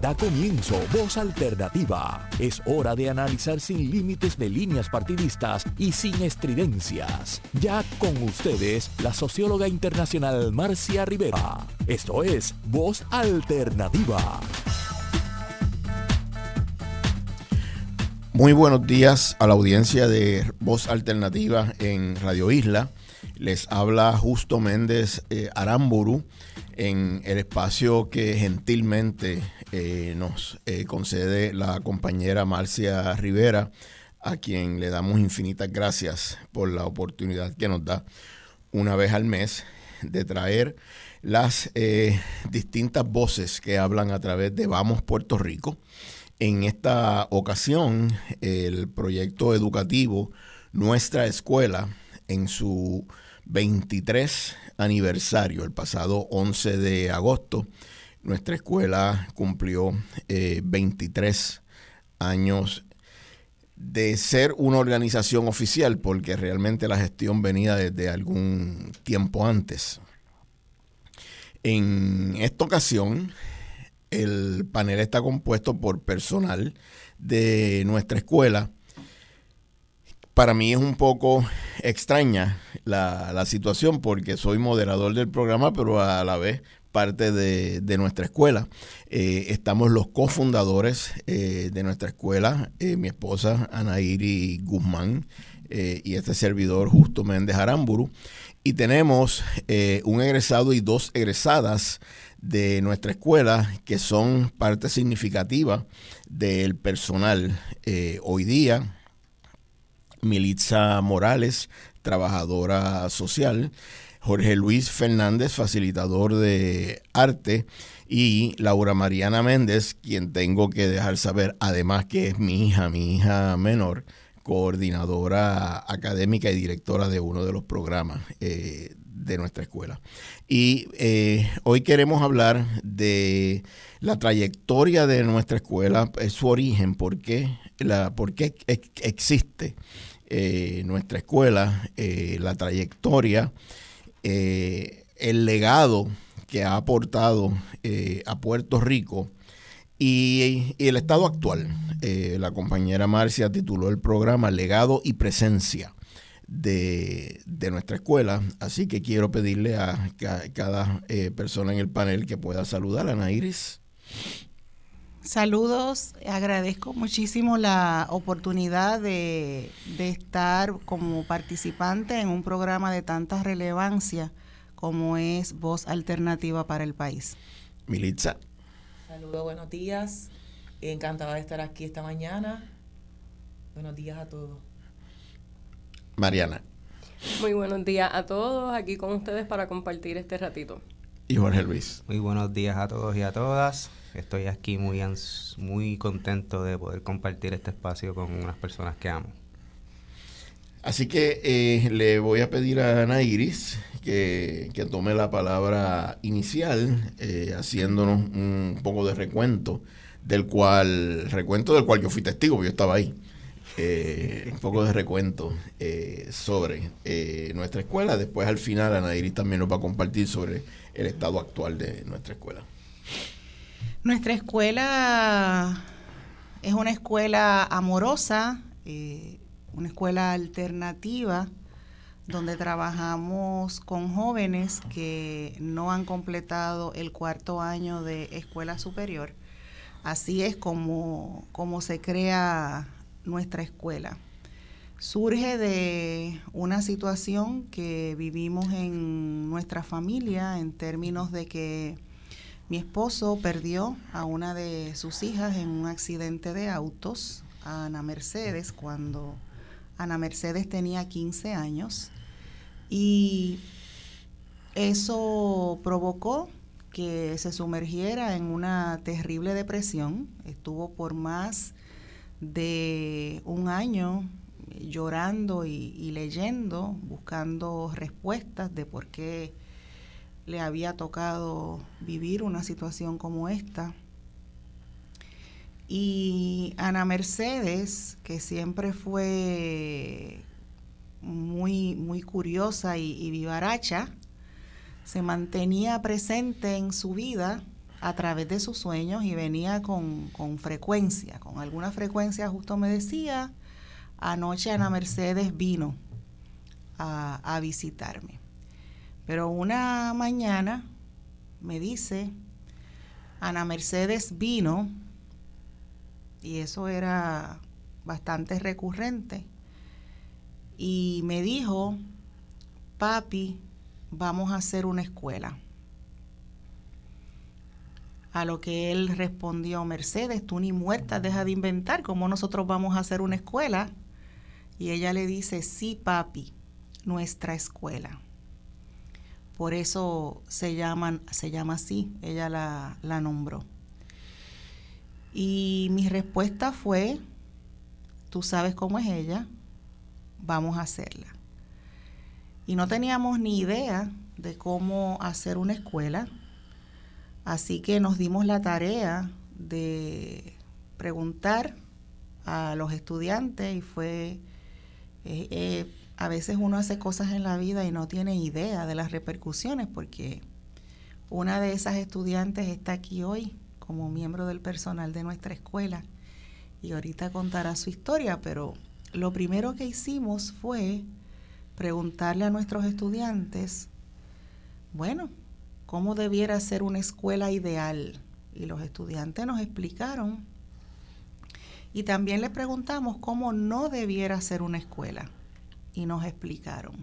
Da comienzo Voz Alternativa. Es hora de analizar sin límites de líneas partidistas y sin estridencias. Ya con ustedes, la socióloga internacional Marcia Rivera. Esto es Voz Alternativa. Muy buenos días a la audiencia de Voz Alternativa en Radio Isla. Les habla Justo Méndez eh, Aramburu en el espacio que gentilmente eh, nos eh, concede la compañera Marcia Rivera, a quien le damos infinitas gracias por la oportunidad que nos da una vez al mes de traer las eh, distintas voces que hablan a través de Vamos Puerto Rico. En esta ocasión, el proyecto educativo Nuestra Escuela, en su 23 aniversario, el pasado 11 de agosto, nuestra escuela cumplió 23 eh, años de ser una organización oficial, porque realmente la gestión venía desde algún tiempo antes. En esta ocasión, el panel está compuesto por personal de nuestra escuela. Para mí es un poco extraña la, situación porque soy moderador del programa, pero a la vez parte de, nuestra escuela. Eh, estamos los cofundadores eh, de nuestra escuela, eh, mi esposa Anairi Guzmán y este servidor Justo Méndez Aramburu. Y tenemos un egresado y dos egresadas de nuestra escuela que son parte significativa del personal. hoy día, Militza Morales, trabajadora social, Jorge Luis Fernández, facilitador de arte, y Laura Mariana Méndez, quien tengo que dejar saber, además que es mi hija, mi hija menor, coordinadora académica y directora de uno de los programas eh, de nuestra escuela. Y eh, hoy queremos hablar de la trayectoria de nuestra escuela, su origen, por qué, la, por qué existe eh, nuestra escuela, la trayectoria eh, el legado que ha aportado eh, a Puerto Rico y, el estado actual. Eh, la compañera Marcia tituló el programa Legado y Presencia de, nuestra escuela, así que quiero pedirle a, cada persona en el panel que pueda saludar a Ana Iris. Saludos, agradezco muchísimo la oportunidad de, estar como participante en un programa de tanta relevancia como es Voz Alternativa para el País. Militza. Saludos, buenos días. Encantada de estar aquí esta mañana. Buenos días a todos. Mariana. Muy buenos días a todos, aquí con ustedes para compartir este ratito. Y Jorge Luis. Muy buenos días a todos y a todas. Estoy aquí muy, muy contento de poder compartir este espacio con unas personas que amo. Así que eh, le voy a pedir a Ana Iris que, tome la palabra inicial, eh, haciéndonos un poco de recuento, del cual, recuento del cual yo fui testigo, yo estaba ahí. Eh, un poco de recuento sobre nuestra escuela. Después, al final, Ana Iris también nos va a compartir sobre el estado actual de nuestra escuela. Nuestra escuela es una escuela amorosa, eh, una escuela alternativa donde trabajamos con jóvenes que no han completado el cuarto año de escuela superior. Así es como, como se crea nuestra escuela. Surge de una situación que vivimos en nuestra familia en términos de que mi esposo perdió a una de sus hijas en un accidente de autos, a Ana Mercedes, cuando Ana Mercedes tenía 15 años. Y eso provocó que se sumergiera en una terrible depresión. Estuvo por más de un año llorando y, y leyendo, buscando respuestas de por qué le había tocado vivir una situación como esta. Y Ana Mercedes, que siempre fue muy, muy curiosa y, vivaracha, se mantenía presente en su vida a través de sus sueños y venía con, con frecuencia, con alguna frecuencia justo me decía, anoche Ana Mercedes vino a, a visitarme. Pero una mañana me dice, Ana Mercedes vino, y eso era bastante recurrente, y me dijo, papi, vamos a hacer una escuela. A lo que él respondió, Mercedes, tú ni muerta deja de inventar, ¿cómo nosotros vamos a hacer una escuela? Y ella le dice, sí, papi, nuestra escuela. Por eso se, se llama así, ella la, la nombró. Y mi respuesta fue, tú sabes cómo es ella, vamos a hacerla. Y no teníamos ni idea de cómo hacer una escuela, así que nos dimos la tarea de preguntar a los estudiantes y fue eh, eh, a veces uno hace cosas en la vida y no tiene idea de las repercusiones porque una de esas estudiantes está aquí hoy como miembro del personal de nuestra escuela y ahorita contará su historia, pero lo primero que hicimos fue preguntarle a nuestros estudiantes, bueno, ¿cómo debiera ser una escuela ideal? Y los estudiantes nos explicaron. Y también le preguntamos cómo no debiera ser una escuela y nos explicaron.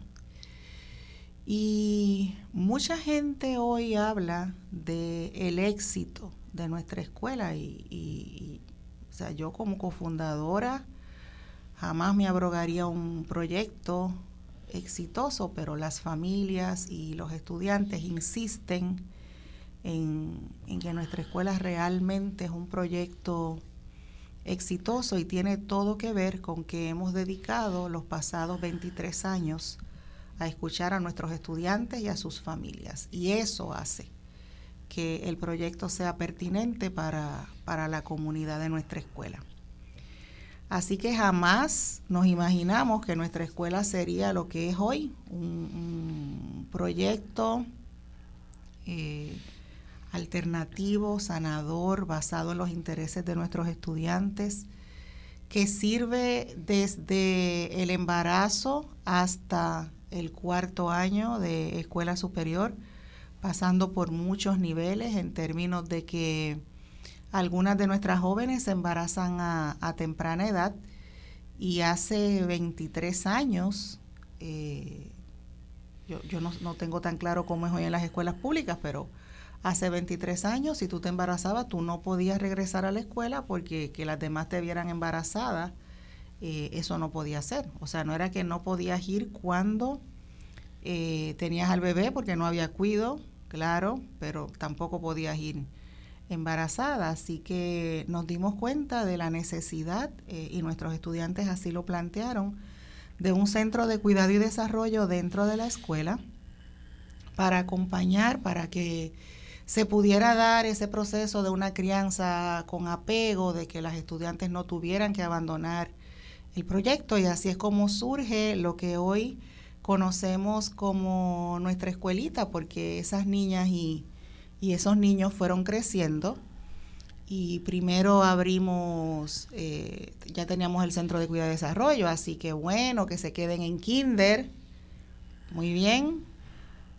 Y mucha gente hoy habla de el éxito de nuestra escuela y, o sea, yo como cofundadora jamás me abrogaría un proyecto exitoso, pero las familias y los estudiantes insisten en, en que nuestra escuela realmente es un proyecto exitoso y tiene todo que ver con que hemos dedicado los pasados 23 años a escuchar a nuestros estudiantes y a sus familias. Y eso hace que el proyecto sea pertinente para, la comunidad de nuestra escuela. Así que jamás nos imaginamos que nuestra escuela sería lo que es hoy, un, proyecto eh, alternativo, sanador, basado en los intereses de nuestros estudiantes, que sirve desde el embarazo hasta el cuarto año de escuela superior, pasando por muchos niveles en términos de que algunas de nuestras jóvenes se embarazan a, temprana edad y hace 23 años, eh, yo, no, no, tengo tan claro cómo es hoy en las escuelas públicas, pero Hace 23 años, si tú te embarazabas, tú no podías regresar a la escuela porque que las demás te vieran embarazada, eh, eso no podía ser. O sea, no era que no podías ir cuando eh, tenías al bebé porque no había cuido, claro, pero tampoco podías ir embarazada. Así que nos dimos cuenta de la necesidad, eh, y nuestros estudiantes así lo plantearon, de un centro de cuidado y desarrollo dentro de la escuela para acompañar, para que se pudiera dar ese proceso de una crianza con apego, de que las estudiantes no tuvieran que abandonar el proyecto. Y así es como surge lo que hoy conocemos como nuestra escuelita, porque esas niñas y, esos niños fueron creciendo. Y primero abrimos, eh, ya teníamos el centro de cuidado y desarrollo, así que bueno, que se queden en kinder, muy bien,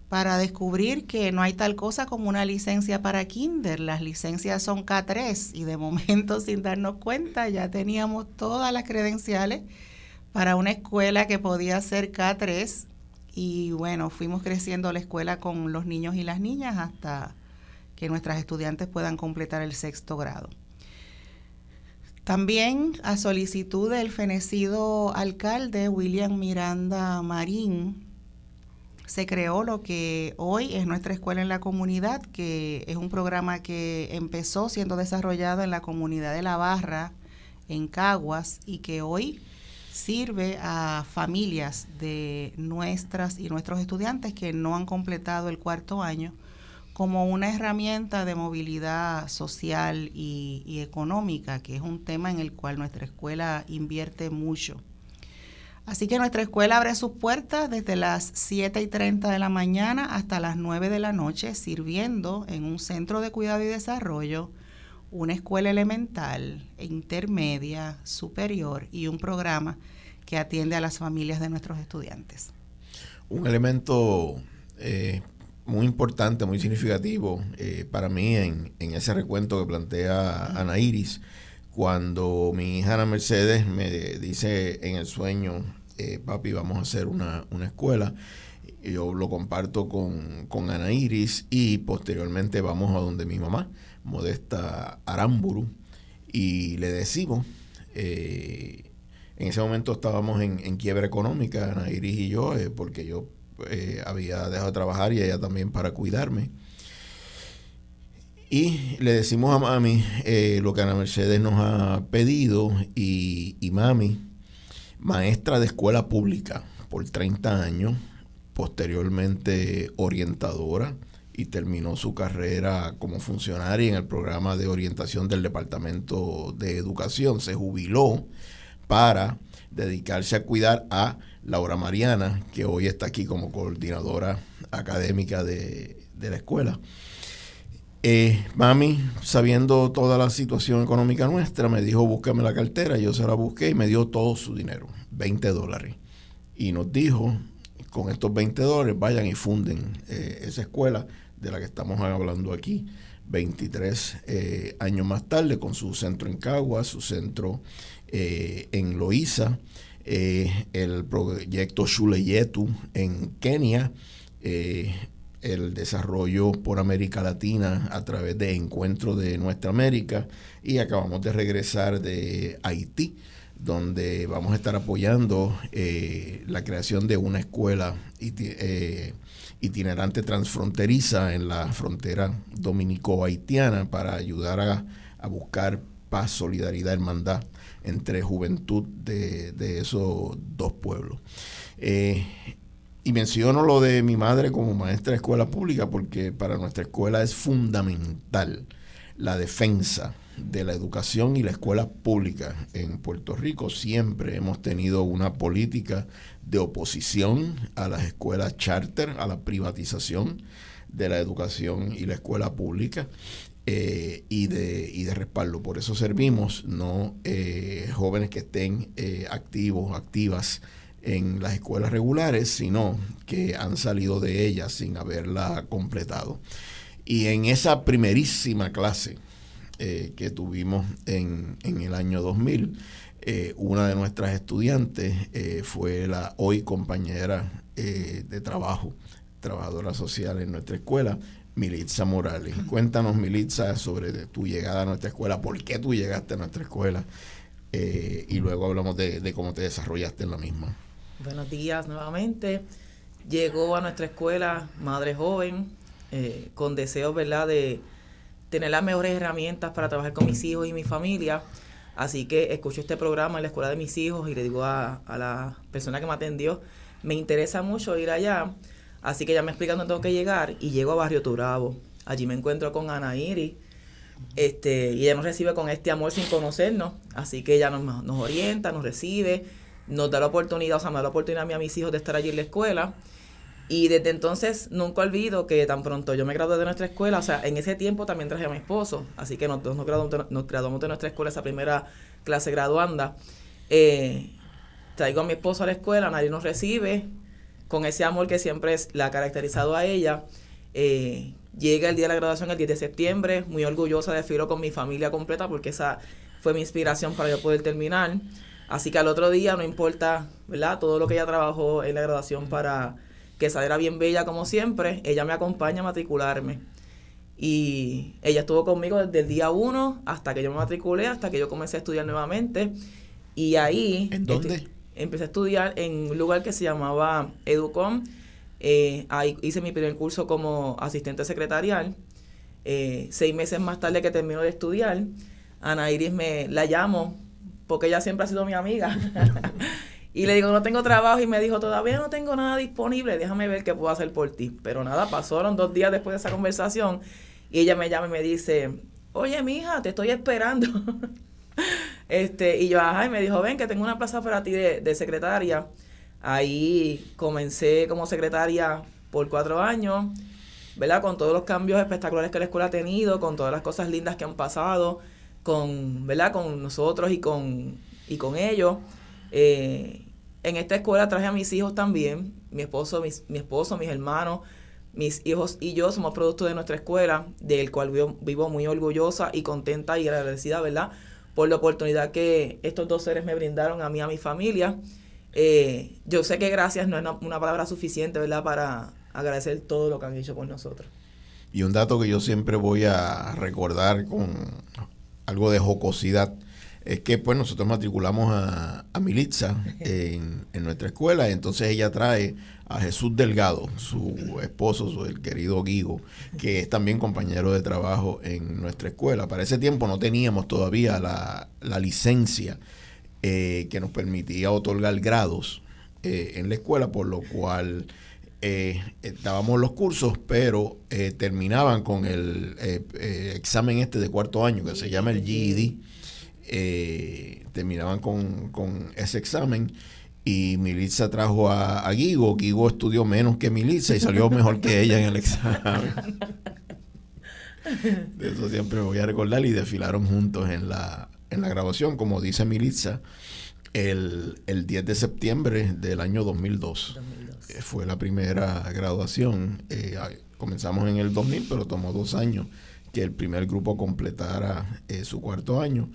para descubrir que no hay tal cosa como una licencia para kinder. Las licencias son K3 y de momento sin darnos cuenta ya teníamos todas las credenciales para una escuela que podía ser K3 y bueno, fuimos creciendo la escuela con los niños y las niñas hasta que nuestras estudiantes puedan completar el sexto grado. También a solicitud del fenecido alcalde William Miranda Marín, se creó lo que hoy es nuestra escuela en la comunidad, que es un programa que empezó siendo desarrollado en la comunidad de La Barra, en Caguas, y que hoy sirve a familias de nuestras y nuestros estudiantes que no han completado el cuarto año como una herramienta de movilidad social y, económica, que es un tema en el cual nuestra escuela invierte mucho. Así que nuestra escuela abre sus puertas desde las 7 y 30 de la mañana hasta las 9 de la noche, sirviendo en un centro de cuidado y desarrollo, una escuela elemental, intermedia, superior y un programa que atiende a las familias de nuestros estudiantes. Un elemento eh, muy importante, muy significativo eh, para mí en, en, ese recuento que plantea Ana Iris cuando mi hija Ana Mercedes me dice en el sueño, eh, papi, vamos a hacer una, escuela, yo lo comparto con, con, Ana Iris y posteriormente vamos a donde mi mamá, Modesta Aramburu, y le decimos, eh, en ese momento estábamos en, quiebra económica, Ana Iris y yo, eh, porque yo había dejado de trabajar y ella también para cuidarme. Y le decimos a mami eh, lo que Ana Mercedes nos ha pedido y, mami, maestra de escuela pública por 30 años, posteriormente orientadora y terminó su carrera como funcionaria en el programa de orientación del Departamento de Educación. Se jubiló para dedicarse a cuidar a Laura Mariana, que hoy está aquí como coordinadora académica de, de la escuela. Eh, mami, sabiendo toda la situación económica nuestra, me dijo, búscame la cartera. Yo se la busqué y me dio todo su dinero, 20 dólares. Y nos dijo, con estos 20 dólares, vayan y funden eh, esa escuela de la que estamos hablando aquí. 23 eh, años más tarde, con su centro en Cagua, su centro en Loíza, el proyecto Shuleyetu en Kenia, el desarrollo por América Latina a través de Encuentro de Nuestra América y acabamos de regresar de Haití, donde vamos a estar apoyando eh, la creación de una escuela eh, itinerante transfronteriza en la frontera dominico-haitiana para ayudar a, buscar paz, solidaridad, hermandad entre juventud de, esos dos pueblos. Eh, y menciono lo de mi madre como maestra de escuela pública porque para nuestra escuela es fundamental la defensa de la educación y la escuela pública en Puerto Rico. Siempre hemos tenido una política de oposición a las escuelas charter, a la privatización de la educación y la escuela pública. Eh, y, de, y de respaldo. Por eso servimos, no eh, jóvenes que estén eh, activos, activas en las escuelas regulares, sino que han salido de ellas sin haberla completado. Y en esa primerísima clase eh, que tuvimos en, el año 2000, eh, una de nuestras estudiantes eh, fue la hoy compañera de trabajo, trabajadora social en nuestra escuela, Militza Morales. Cuéntanos, Militza, sobre tu llegada a nuestra escuela, por qué tú llegaste a nuestra escuela y luego hablamos de cómo te desarrollaste en la misma. Buenos días nuevamente. Llegó a nuestra escuela Madre Joven eh, con deseos, ¿verdad?, de tener las mejores herramientas para trabajar con mis hijos y mi familia. Así que escucho este programa en la escuela de mis hijos y le digo a, la persona que me atendió, me interesa mucho ir allá. Así que ya me explican dónde tengo que llegar y llego a Barrio Turabo. Allí me encuentro con Ana Iris. Este, y ella nos recibe con este amor sin conocernos. Así que ella nos, nos orienta, nos recibe nos da la oportunidad, o sea, me da la oportunidad a mí a mis hijos de estar allí en la escuela. Y desde entonces nunca olvido que tan pronto yo me gradué de nuestra escuela, o sea, en ese tiempo también traje a mi esposo, así que nosotros nos graduamos, de nuestra escuela, esa primera clase graduanda. Eh, traigo a mi esposo a la escuela, nadie nos recibe, con ese amor que siempre la ha caracterizado a ella. Eh, llega el día de la graduación, el 10 de septiembre, muy orgullosa de Filo con mi familia completa, porque esa fue mi inspiración para yo poder terminar. Así que al otro día, no importa, ¿verdad? Todo lo que ella trabajó en la graduación para que saliera bien bella como siempre, ella me acompaña a matricularme. Y ella estuvo conmigo desde el día uno hasta que yo me matriculé, hasta que yo comencé a estudiar nuevamente. Y ahí... ¿En dónde? Empecé a estudiar en un lugar que se llamaba Educom. Eh, ahí hice mi primer curso como asistente secretarial. Eh, seis meses más tarde que termino de estudiar, Ana Iris me la llamo porque ella siempre ha sido mi amiga. y le digo, no tengo trabajo y me dijo, todavía no tengo nada disponible, déjame ver qué puedo hacer por ti. Pero nada, pasaron dos días después de esa conversación y ella me llama y me dice, oye, mija, te estoy esperando. Este, y yo, ajá, y me dijo, ven que tengo una plaza para ti de, de secretaria. Ahí comencé como secretaria por cuatro años, ¿verdad? Con todos los cambios espectaculares que la escuela ha tenido, con todas las cosas lindas que han pasado, con, ¿verdad? Con nosotros y con, y con ellos. Eh, en esta escuela traje a mis hijos también, mi esposo, mi esposo, mis hermanos, mis hijos y yo somos producto de nuestra escuela, del cual vivo, vivo, muy orgullosa y contenta y agradecida, ¿verdad? Por la oportunidad que estos dos seres me brindaron a mí y a mi familia. Eh, yo sé que gracias no es una, palabra suficiente, ¿verdad? Para agradecer todo lo que han hecho por nosotros. Y un dato que yo siempre voy a recordar con algo de jocosidad es que pues nosotros matriculamos a, a Militza en, en, nuestra escuela, y entonces ella trae a Jesús Delgado, su esposo, su, el querido Guigo, que es también compañero de trabajo en nuestra escuela. Para ese tiempo no teníamos todavía la, la licencia eh, que nos permitía otorgar grados eh, en la escuela, por lo cual eh, dábamos los cursos, pero eh, terminaban con el examen este de cuarto año, que se llama el GED. terminaban con, con, ese examen y Militza trajo a, a Guigo. Guigo estudió menos que Militza y salió mejor que ella en el examen. De eso siempre me voy a recordar y desfilaron juntos en la, en la grabación, como dice Militza, el, el 10 de septiembre del año 2002. Eh, fue la primera graduación. Eh, comenzamos en el 2000, pero tomó dos años que el primer grupo completara eh, su cuarto año.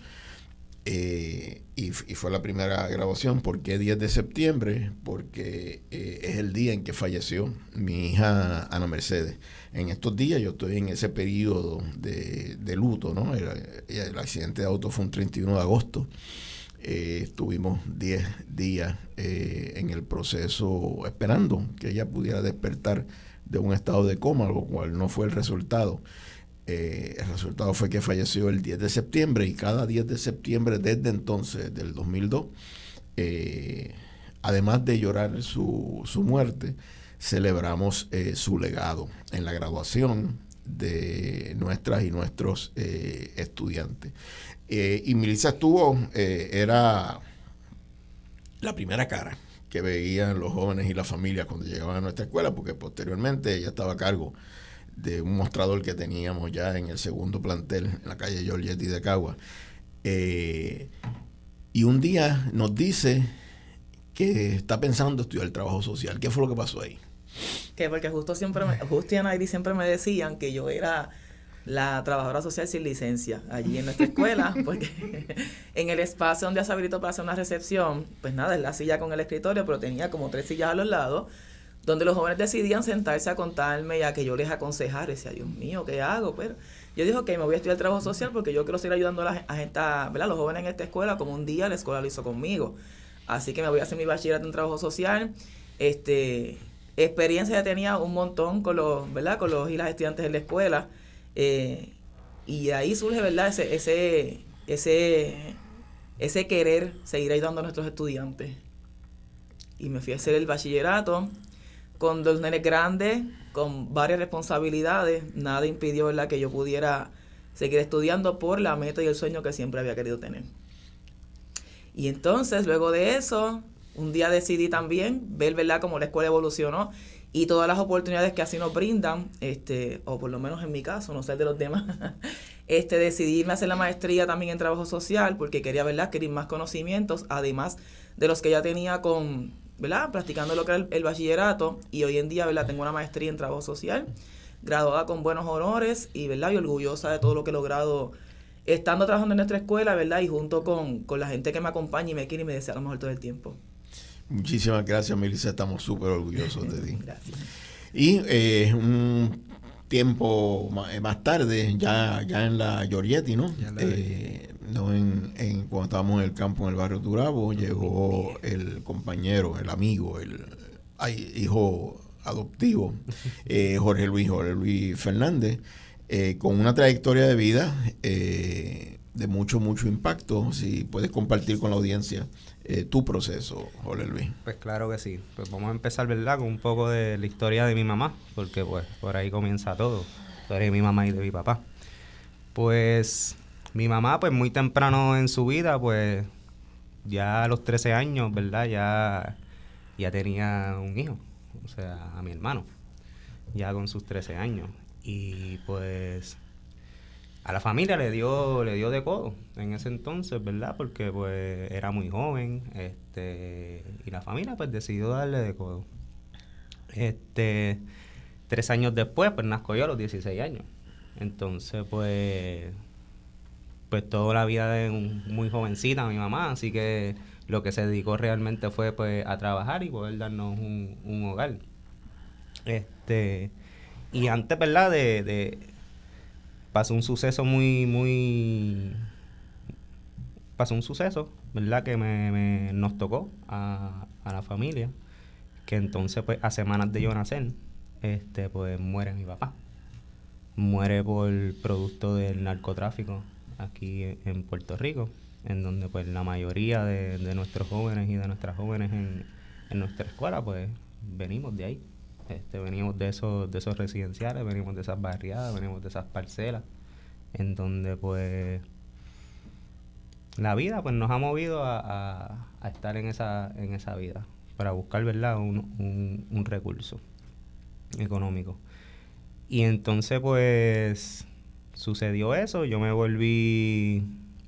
Y, y, fue la primera graduación. ¿Por qué 10 de septiembre? Porque es el día en que falleció mi hija Ana Mercedes. En estos días yo estoy en ese periodo de, de luto, ¿no? El, el, accidente de auto fue un 31 de agosto. Eh, estuvimos 10 días eh, en el proceso esperando que ella pudiera despertar de un estado de coma, lo cual no fue el resultado. Eh, el resultado fue que falleció el 10 de septiembre y cada 10 de septiembre desde entonces, del 2002, además de llorar su, su muerte, celebramos su legado en la graduación de nuestras y nuestros estudiantes. Eh, y Milisa estuvo, eh, era la primera cara que veían los jóvenes y las familias cuando llegaban a nuestra escuela, porque posteriormente ella estaba a cargo de un mostrador que teníamos ya en el segundo plantel, en la calle Giorgetti de Cagua. Eh, y un día nos dice que está pensando estudiar el trabajo social. ¿Qué fue lo que pasó ahí? Que porque justo siempre, me, Justo y siempre me decían que yo era la trabajadora social sin licencia allí en nuestra escuela, porque en el espacio donde se habilitó para hacer una recepción, pues nada, es la silla con el escritorio, pero tenía como tres sillas a los lados, donde los jóvenes decidían sentarse a contarme y a que yo les aconsejara. Y decía, Dios mío, ¿qué hago? Pero yo dije, ok, me voy a estudiar trabajo social porque yo quiero seguir ayudando a, la, a, esta, ¿verdad? los jóvenes en esta escuela, como un día la escuela lo hizo conmigo. Así que me voy a hacer mi bachillerato en trabajo social. Este, experiencia ya tenía un montón con los, ¿verdad? Con los y las estudiantes en la escuela. Eh, y ahí surge, ¿verdad? Ese, ese, ese, ese querer seguir ayudando a nuestros estudiantes. Y me fui a hacer el bachillerato con dos nenes grandes, con varias responsabilidades. Nada impidió, ¿verdad?, que yo pudiera seguir estudiando por la meta y el sueño que siempre había querido tener. Y entonces, luego de eso, un día decidí también ver, ¿verdad?, cómo la escuela evolucionó y todas las oportunidades que así nos brindan, este, o por lo menos en mi caso, no sé de los demás, este, decidí hacer la maestría también en trabajo social porque quería, ¿verdad?, querer más conocimientos, además de los que ya tenía con, ¿verdad?, practicando lo que era el, bachillerato y hoy en día, ¿verdad?, tengo una maestría en trabajo social, graduada con buenos honores y, ¿verdad?, y orgullosa de todo lo que he logrado estando trabajando en nuestra escuela, ¿verdad?, y junto con, con la gente que me acompaña y me quiere y me desea lo mejor todo el tiempo. Muchísimas gracias, Melissa. Estamos súper orgullosos de ti. Gracias. Y eh, un tiempo más, tarde, ya, ya en la Giorgetti, ¿no? Eh, no en, en, cuando estábamos en el campo en el barrio Turabo, llegó el compañero, el amigo, el hijo adoptivo, eh, Jorge Luis, Jorge Luis Fernández, con una trayectoria de vida de mucho, mucho impacto. Si puedes compartir con la audiencia eh, tu proceso, Jorge Luis. Pues claro que sí. Pues vamos a empezar, ¿verdad? Con un poco de la historia de mi mamá, porque pues por ahí comienza todo. La historia de mi mamá y de mi papá. Pues mi mamá, pues muy temprano en su vida, pues ya a los 13 años, ¿verdad? Ya, ya tenía un hijo, o sea, a mi hermano, ya con sus 13 años. Y pues a la familia le dio le dio de codo en ese entonces, ¿verdad? Porque pues era muy joven, este y la familia pues decidió darle de codo. Este tres años después pues nazco yo a los 16 años. Entonces pues pues toda la vida de un, muy jovencita mi mamá, así que lo que se dedicó realmente fue pues a trabajar y poder darnos un, un hogar. Este y antes, ¿verdad? de pasó un suceso muy, muy... Pasó un suceso, ¿verdad? Que me, nos tocó a, la familia. Que entonces, pues, a semanas de yo nacer, este, pues, muere mi papá. Muere por producto del narcotráfico aquí en Puerto Rico, en donde, pues, la mayoría de, nuestros jóvenes y de nuestras jóvenes en, en nuestra escuela, pues, venimos de ahí. Este, venimos de esos, de esos residenciales, venimos de esas barriadas, venimos de esas parcelas, en donde pues la vida pues nos ha movido a, estar en esa, en esa vida, para buscar, ¿verdad?, un, un, recurso económico. Y entonces pues sucedió eso, yo me volví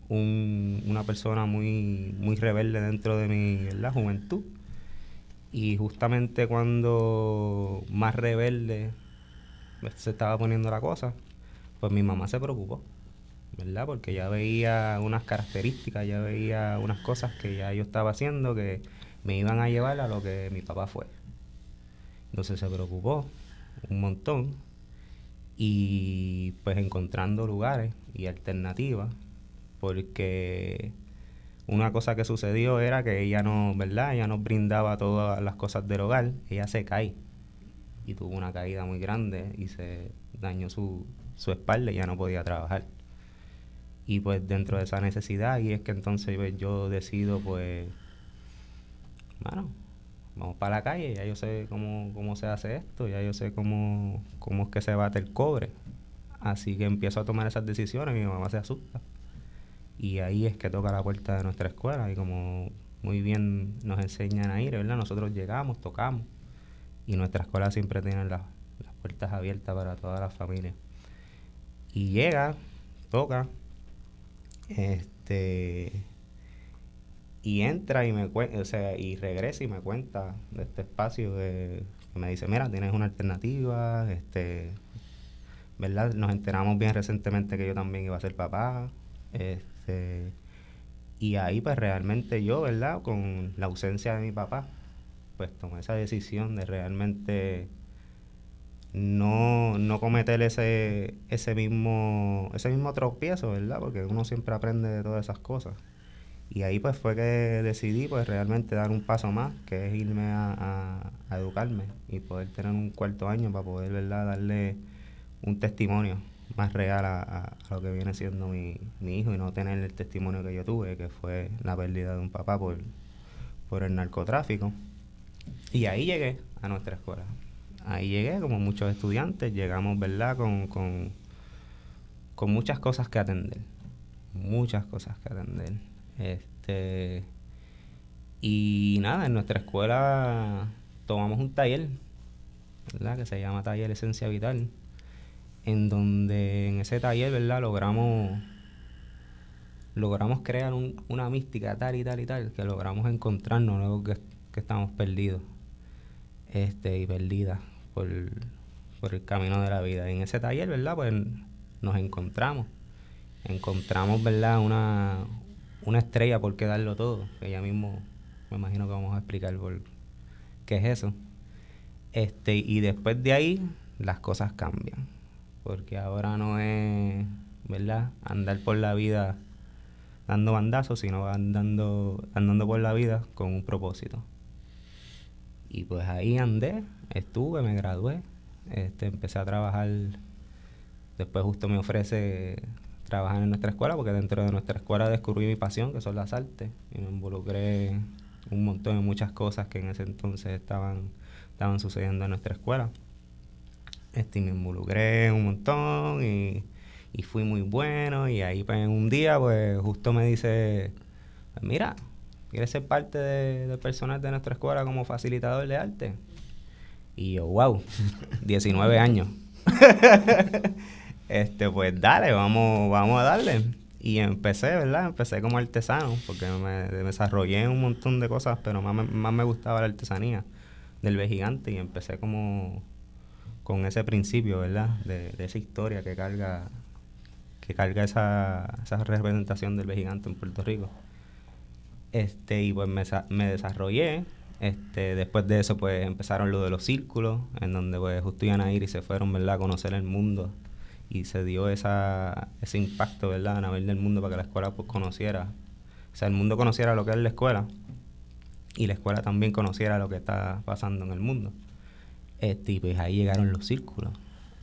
una persona muy, muy rebelde dentro de mi juventud y justamente cuando más rebelde se estaba poniendo la cosa, pues mi mamá se preocupó, ¿verdad? Porque ya veía unas características, ya veía unas cosas que ya yo estaba haciendo que me iban a llevar a lo que mi papá fue. Entonces se preocupó un montón y pues encontrando lugares y alternativas porque una cosa que sucedió era que ella no, ¿verdad? Ella nos brindaba todas las cosas del hogar, ella se cae y tuvo una caída muy grande y se dañó su, su espalda y ya no podía trabajar. Y pues dentro de esa necesidad, y es que entonces pues, yo decido pues, bueno, vamos para la calle, ya yo sé cómo, cómo se hace esto, ya yo sé cómo, cómo es que se bate el cobre. Así que empiezo a tomar esas decisiones mi mamá se asusta. Y ahí es que toca la puerta de nuestra escuela y como muy bien nos enseñan a ir, ¿verdad? Nosotros llegamos, tocamos y nuestra escuela siempre tiene las, puertas abiertas para todas las familias. Y llega, toca, este y entra y me o sea, y regresa y me cuenta de este espacio que me dice, mira, tienes una alternativa, este, ¿verdad? Nos enteramos bien recientemente que yo también iba a ser papá, este, este, y ahí pues realmente yo, ¿verdad? Con la ausencia de mi papá, pues tomé esa decisión de realmente no, no cometer ese, ese mismo, ese mismo tropiezo, ¿verdad? Porque uno siempre aprende de todas esas cosas. Y ahí pues fue que decidí pues realmente dar un paso más, que es irme a, a educarme y poder tener un cuarto año para poder, ¿verdad? Darle un testimonio más real a, lo que viene siendo mi, hijo y no tener el testimonio que yo tuve, que fue la pérdida de un papá por, por el narcotráfico. Y ahí llegué a nuestra escuela. Ahí llegué, como muchos estudiantes, llegamos, ¿verdad?, con, con, con muchas cosas que atender. Muchas cosas que atender. Este, y nada, en nuestra escuela tomamos un taller, ¿verdad?, que se llama Taller Esencia Vital en donde en ese taller, ¿verdad? Logramos logramos crear una mística tal y tal y tal, que logramos encontrarnos luego que, estamos perdidos este, y perdidas por, el camino de la vida. Y en ese taller, ¿verdad? Pues nos encontramos. Encontramos, ¿verdad? Una, una estrella por qué darlo todo, que ya mismo me imagino que vamos a explicar por qué es eso. Este, y después de ahí, las cosas cambian porque ahora no es, ¿verdad? Andar por la vida dando bandazos, sino andando, andando por la vida con un propósito. Y pues ahí andé, estuve, me gradué, este, empecé a trabajar, después justo me ofrece trabajar en nuestra escuela, porque dentro de nuestra escuela descubrí mi pasión, que son las artes, y me involucré un montón de muchas cosas que en ese entonces estaban, estaban sucediendo en nuestra escuela. Este, me involucré un montón y, Y fui muy bueno y ahí pues un día pues justo me dice, pues, mira, ¿quieres ser parte de, del personal de nuestra escuela como facilitador de arte? Y yo, wow, 19 años. este, pues dale, vamos, vamos a darle. Y empecé, ¿verdad? Empecé como artesano, porque me, desarrollé un montón de cosas, pero más más me gustaba la artesanía del gigante y empecé como con ese principio, ¿verdad? De, esa historia que carga que carga esa, esa representación del gigante en Puerto Rico. Este, y pues me, desarrollé, este, después de eso, pues empezaron lo de los círculos, en donde pues justo y se fueron, ¿verdad?, a conocer el mundo. Y se dio esa, ese impacto, ¿verdad?, a ver del mundo para que la escuela pues conociera. O sea, el mundo conociera lo que es la escuela y la escuela también conociera lo que está pasando en el mundo. Este, y pues ahí llegaron los círculos,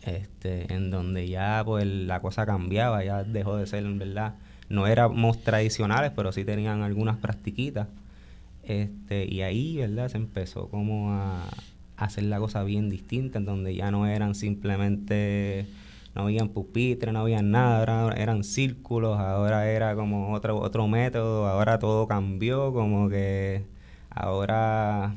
este, en donde ya pues la cosa cambiaba, ya dejó de ser, en verdad, no éramos tradicionales, pero sí tenían algunas practiquitas. Este, y ahí, ¿verdad? Se empezó como a, hacer la cosa bien distinta, en donde ya no eran simplemente, no habían pupitres, no había nada, eran círculos, ahora era como otro, otro método, ahora todo cambió, como que ahora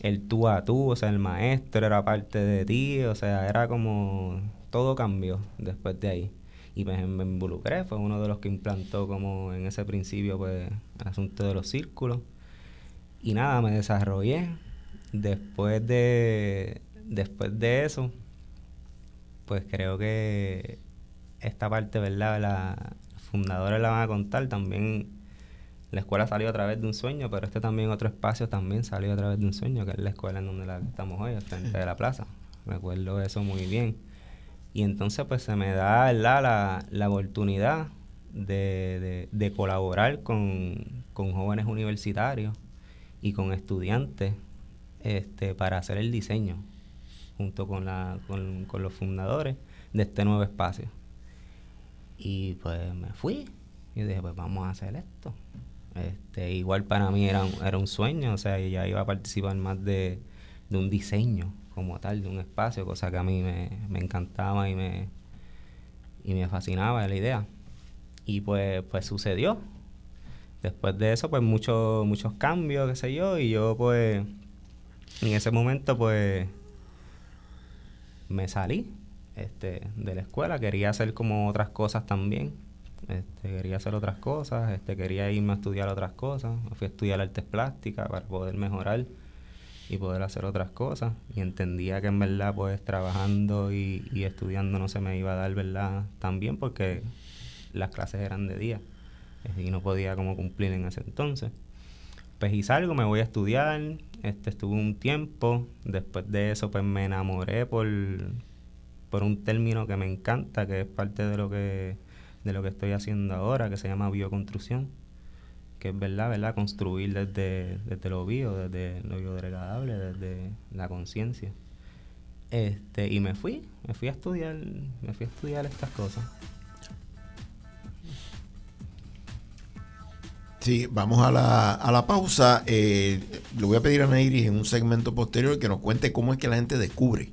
el tú a tú, o sea, el maestro era parte de ti, o sea, era como todo cambió después de ahí. Y pues me involucré, fue uno de los que implantó como en ese principio pues el asunto de los círculos. Y nada, me desarrollé. Después de, después de eso, pues creo que esta parte, ¿verdad? La fundadora la van a contar. También la escuela salió a través de un sueño, pero este también otro espacio también salió a través de un sueño, que es la escuela en donde estamos hoy, frente de la plaza. Recuerdo eso muy bien. Y entonces pues se me da. La, la oportunidad de, de, colaborar con, con jóvenes universitarios y con estudiantes este, para hacer el diseño junto con, la, con, los fundadores de este nuevo espacio. Y pues me fui y dije, pues vamos a hacer esto. Este, igual para mí era era un sueño, o sea, ya iba a participar más de, de un diseño como tal, de un espacio, cosa que a mí me, me encantaba y me, y me fascinaba la idea. Y pues, pues sucedió, Después de eso, pues muchos muchos cambios, qué sé yo, y yo pues en ese momento pues me salí este, de la escuela, quería hacer como otras cosas también. Este, quería hacer otras cosas, este, quería irme a estudiar otras cosas. fui a estudiar artes plásticas para poder mejorar y poder hacer otras cosas. Y entendía que en verdad, pues trabajando y, estudiando no se me iba a dar, ¿verdad? También porque las clases eran de día y no podía como cumplir en ese entonces. Pues y salgo, me voy a estudiar, este, estuve un tiempo, después de eso pues me enamoré por, por un término que me encanta, que es parte de lo que, de lo que estoy haciendo ahora, que se llama bioconstrucción, que es verdad, ¿verdad? Construir desde, desde lo bio, desde lo biodegradable, desde la conciencia. Este, y me fui, me fui a estudiar, me fui a estudiar estas cosas. Sí, vamos a la, a la pausa. Eh, le voy a pedir a Nairis en un segmento posterior que nos cuente cómo es que la gente descubre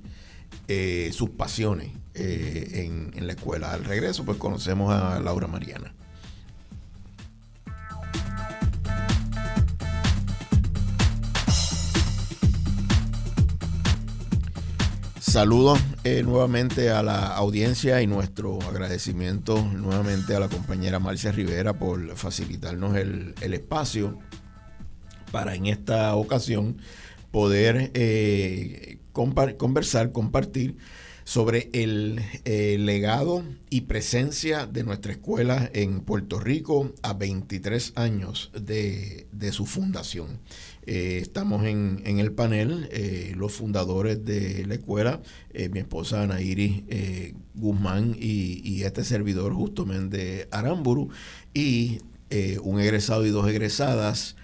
eh, sus pasiones eh, en, la escuela. Al regreso, pues conocemos a Laura Mariana. Saludos eh, nuevamente a la audiencia y nuestro agradecimiento nuevamente a la compañera Marcia Rivera por facilitarnos el, espacio para en esta ocasión poder eh, conversar, compartir sobre el eh, legado y presencia de nuestra escuela en Puerto Rico a 23 años de, de su fundación. Eh, estamos en, en, el panel, eh, los fundadores de la escuela, eh, mi esposa Ana Iris Guzmán y, y, este servidor justamente Aramburu, y un egresado y dos egresadas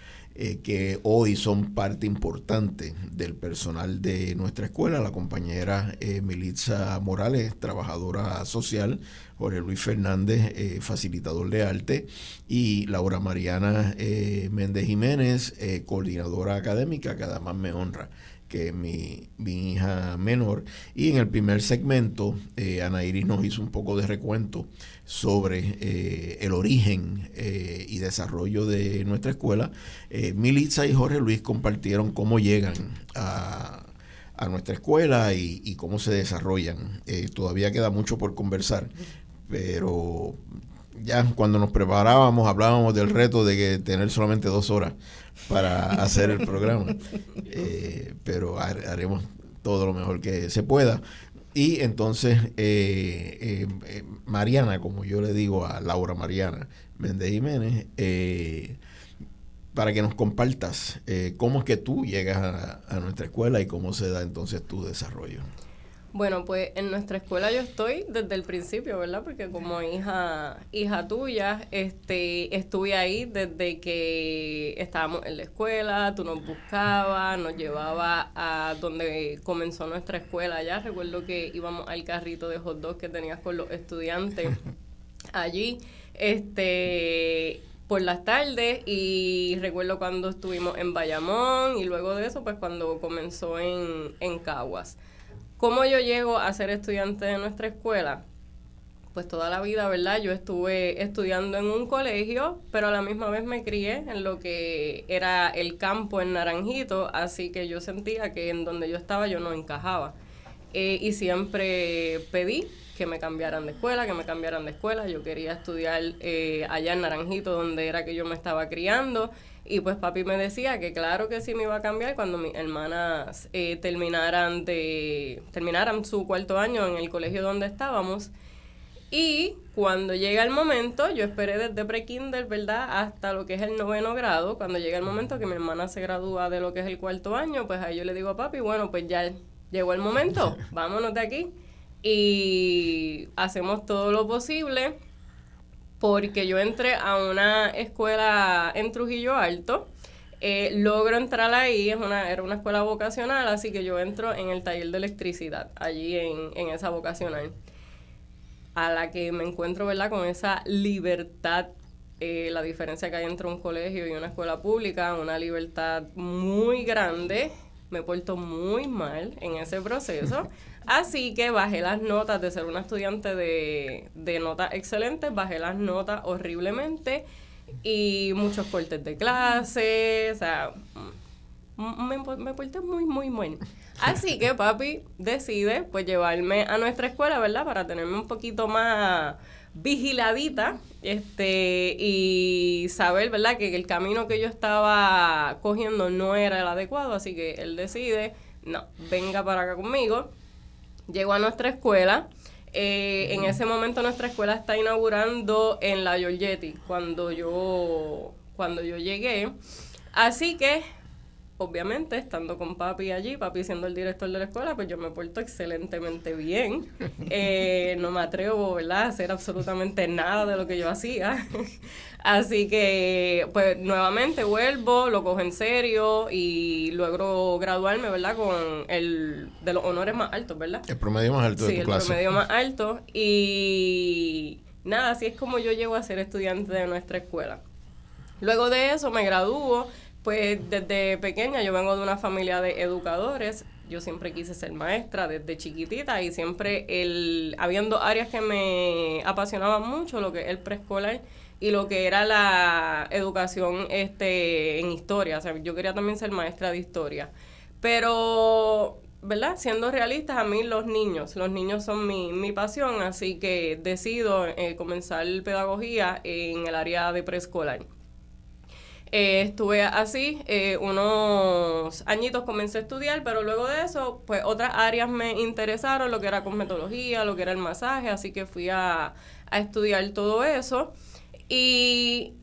que hoy son parte importante del personal de nuestra escuela, la compañera Militza Morales, trabajadora social, Jorge Luis Fernández, eh, facilitador de arte, y Laura Mariana eh, Méndez Jiménez, eh, coordinadora académica, que además me honra que es mi, mi hija menor. Y en el primer segmento, eh, Ana Iris nos hizo un poco de recuento sobre eh, el origen eh, y desarrollo de nuestra escuela. Eh, Militza y Jorge Luis compartieron cómo llegan a, a nuestra escuela y, y cómo se desarrollan. Eh, todavía queda mucho por conversar, pero ya cuando nos preparábamos hablábamos del reto de que tener solamente dos horas para hacer el programa, Eh, pero har- haremos todo lo mejor que se pueda. Y entonces eh, eh, eh, Mariana, como yo le digo a Laura Mariana Méndez Jiménez, eh, para que nos compartas cómo es que tú llegas a nuestra escuela y cómo se da entonces tu desarrollo. Bueno, pues en nuestra escuela yo estoy desde el principio, ¿verdad? Porque como hija hija tuya, este, estuve ahí desde que estábamos en la escuela, tú nos buscabas, nos llevaba a donde comenzó nuestra escuela allá. Recuerdo que íbamos al carrito de hot dog que tenías con los estudiantes allí, este, por las tardes y recuerdo cuando estuvimos en Bayamón y luego de eso, pues cuando comenzó en, en Caguas. ¿Cómo yo llego a ser estudiante de nuestra escuela? Pues toda la vida, ¿verdad? Yo estuve estudiando en un colegio, pero a la misma vez me crié en lo que era el campo en Naranjito, así que yo sentía que en donde yo estaba yo no encajaba. Eh, y siempre pedí que me cambiaran de escuela, que me cambiaran de escuela. Yo quería estudiar eh, allá en Naranjito, donde era que yo me estaba criando. Y pues papi me decía que claro que sí me iba a cambiar cuando mis hermanas eh, terminaran, de, terminaran su cuarto año en el colegio donde estábamos. Y cuando llega el momento, yo esperé desde pre-kinder, ¿verdad? Hasta lo que es el noveno grado. Cuando llega el momento que mi hermana se gradúa de lo que es el cuarto año, pues ahí yo le digo a papi, bueno, pues ya llegó el momento, vámonos de aquí. Y hacemos todo lo posible porque yo entré a una escuela en Trujillo Alto. eh, logro entrar ahí, es una, era una escuela vocacional, así que yo entro en el taller de electricidad, allí en, en esa vocacional a la que me encuentro, ¿verdad? Con esa libertad, eh, la diferencia que hay entre un colegio y una escuela pública, una libertad muy grande. Me porto muy mal en ese proceso. Así que bajé las notas de ser una estudiante de, de notas excelentes, bajé las notas horriblemente y muchos cortes de clase, o sea, me, me porté muy, muy mal. Así que papi decide pues llevarme a nuestra escuela, ¿verdad? Para tenerme un poquito más vigiladita este y saber, ¿verdad? Que el camino que yo estaba cogiendo no era el adecuado, así que él decide, no, venga para acá conmigo. Llego a nuestra escuela. Eh, en ese momento nuestra escuela está inaugurando en la Giorgetti cuando yo cuando yo llegué. Así que obviamente, estando con papi allí, papi siendo el director de la escuela, pues yo me porto excelentemente bien. Eh, no me atrevo, ¿verdad?, a hacer absolutamente nada de lo que yo hacía. Así que, pues nuevamente vuelvo, lo cojo en serio y logro graduarme, ¿verdad?, con el de los honores más altos, ¿verdad? El promedio más alto sí, de tu el clase. promedio más alto. Y nada, así es como yo llego a ser estudiante de nuestra escuela. Luego de eso me gradúo, pues desde pequeña yo vengo de una familia de educadores. Yo siempre quise ser maestra desde chiquitita y siempre el habiendo áreas que me apasionaban mucho, lo que es el preescolar y lo que era la educación este en historia, o sea, yo quería también ser maestra de historia. Pero ¿verdad? Siendo realistas, a mí los niños, los niños son mi, mi pasión, así que decido eh, comenzar pedagogía en el área de preescolar. Eh, estuve así eh, unos añitos, comencé a estudiar, pero luego de eso, pues otras áreas me interesaron, lo que era cosmetología, lo que era el masaje, así que fui a, a estudiar todo eso. Y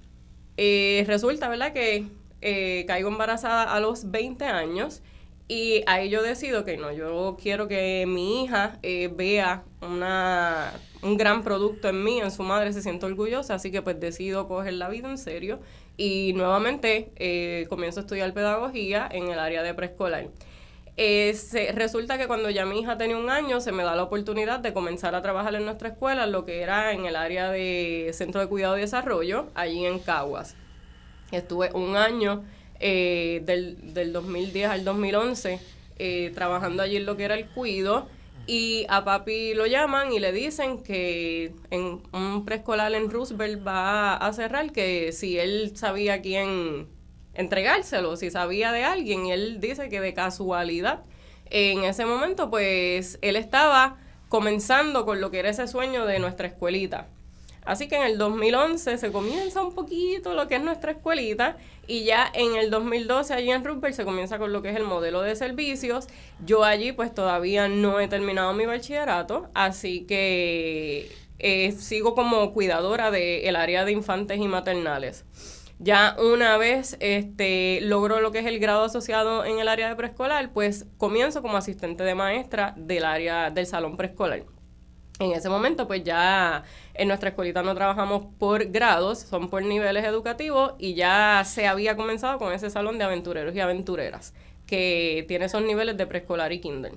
eh, resulta, ¿verdad?, que eh, caigo embarazada a los 20 años y ahí yo decido que no, yo quiero que mi hija eh, vea una, un gran producto en mí, en su madre se siente orgullosa, así que pues decido coger la vida en serio y nuevamente eh, comienzo a estudiar pedagogía en el área de preescolar. Eh, resulta que cuando ya mi hija tenía un año, se me da la oportunidad de comenzar a trabajar en nuestra escuela, lo que era en el área de Centro de Cuidado y Desarrollo, allí en Caguas. Estuve un año eh, del, del 2010 al 2011 eh, trabajando allí en lo que era el cuido y a papi lo llaman y le dicen que en un preescolar en Roosevelt va a cerrar, que si él sabía quién entregárselo, si sabía de alguien, y él dice que de casualidad, en ese momento pues él estaba comenzando con lo que era ese sueño de nuestra escuelita. Así que en el 2011 se comienza un poquito lo que es nuestra escuelita y ya en el 2012 allí en Rupert se comienza con lo que es el modelo de servicios. Yo allí pues todavía no he terminado mi bachillerato, así que eh, sigo como cuidadora del área de infantes y maternales. Ya una vez este, logro lo que es el grado asociado en el área de preescolar, pues comienzo como asistente de maestra del área del salón preescolar. En ese momento, pues ya en nuestra escuelita no trabajamos por grados, son por niveles educativos y ya se había comenzado con ese salón de aventureros y aventureras que tiene esos niveles de preescolar y kinder.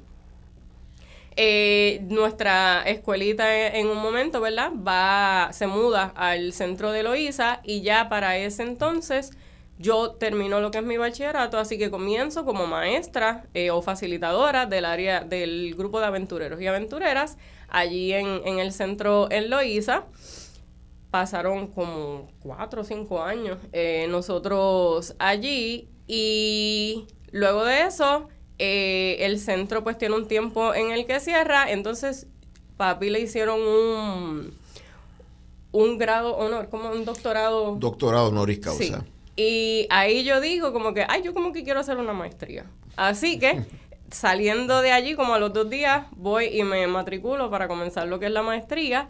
Eh, nuestra escuelita en, un momento, ¿verdad? Va, se muda al centro de Loíza y ya para ese entonces yo termino lo que es mi bachillerato, así que comienzo como maestra eh, o facilitadora del área del grupo de aventureros y aventureras allí en, en el centro en Loíza. Pasaron como cuatro o cinco años eh, nosotros allí y luego de eso eh, el centro pues tiene un tiempo en el que cierra, entonces papi le hicieron un, un grado honor, como un doctorado. Doctorado honoris causa. Y ahí yo digo como que, ay, yo como que quiero hacer una maestría. Así que saliendo de allí, como a los dos días, voy y me matriculo para comenzar lo que es la maestría.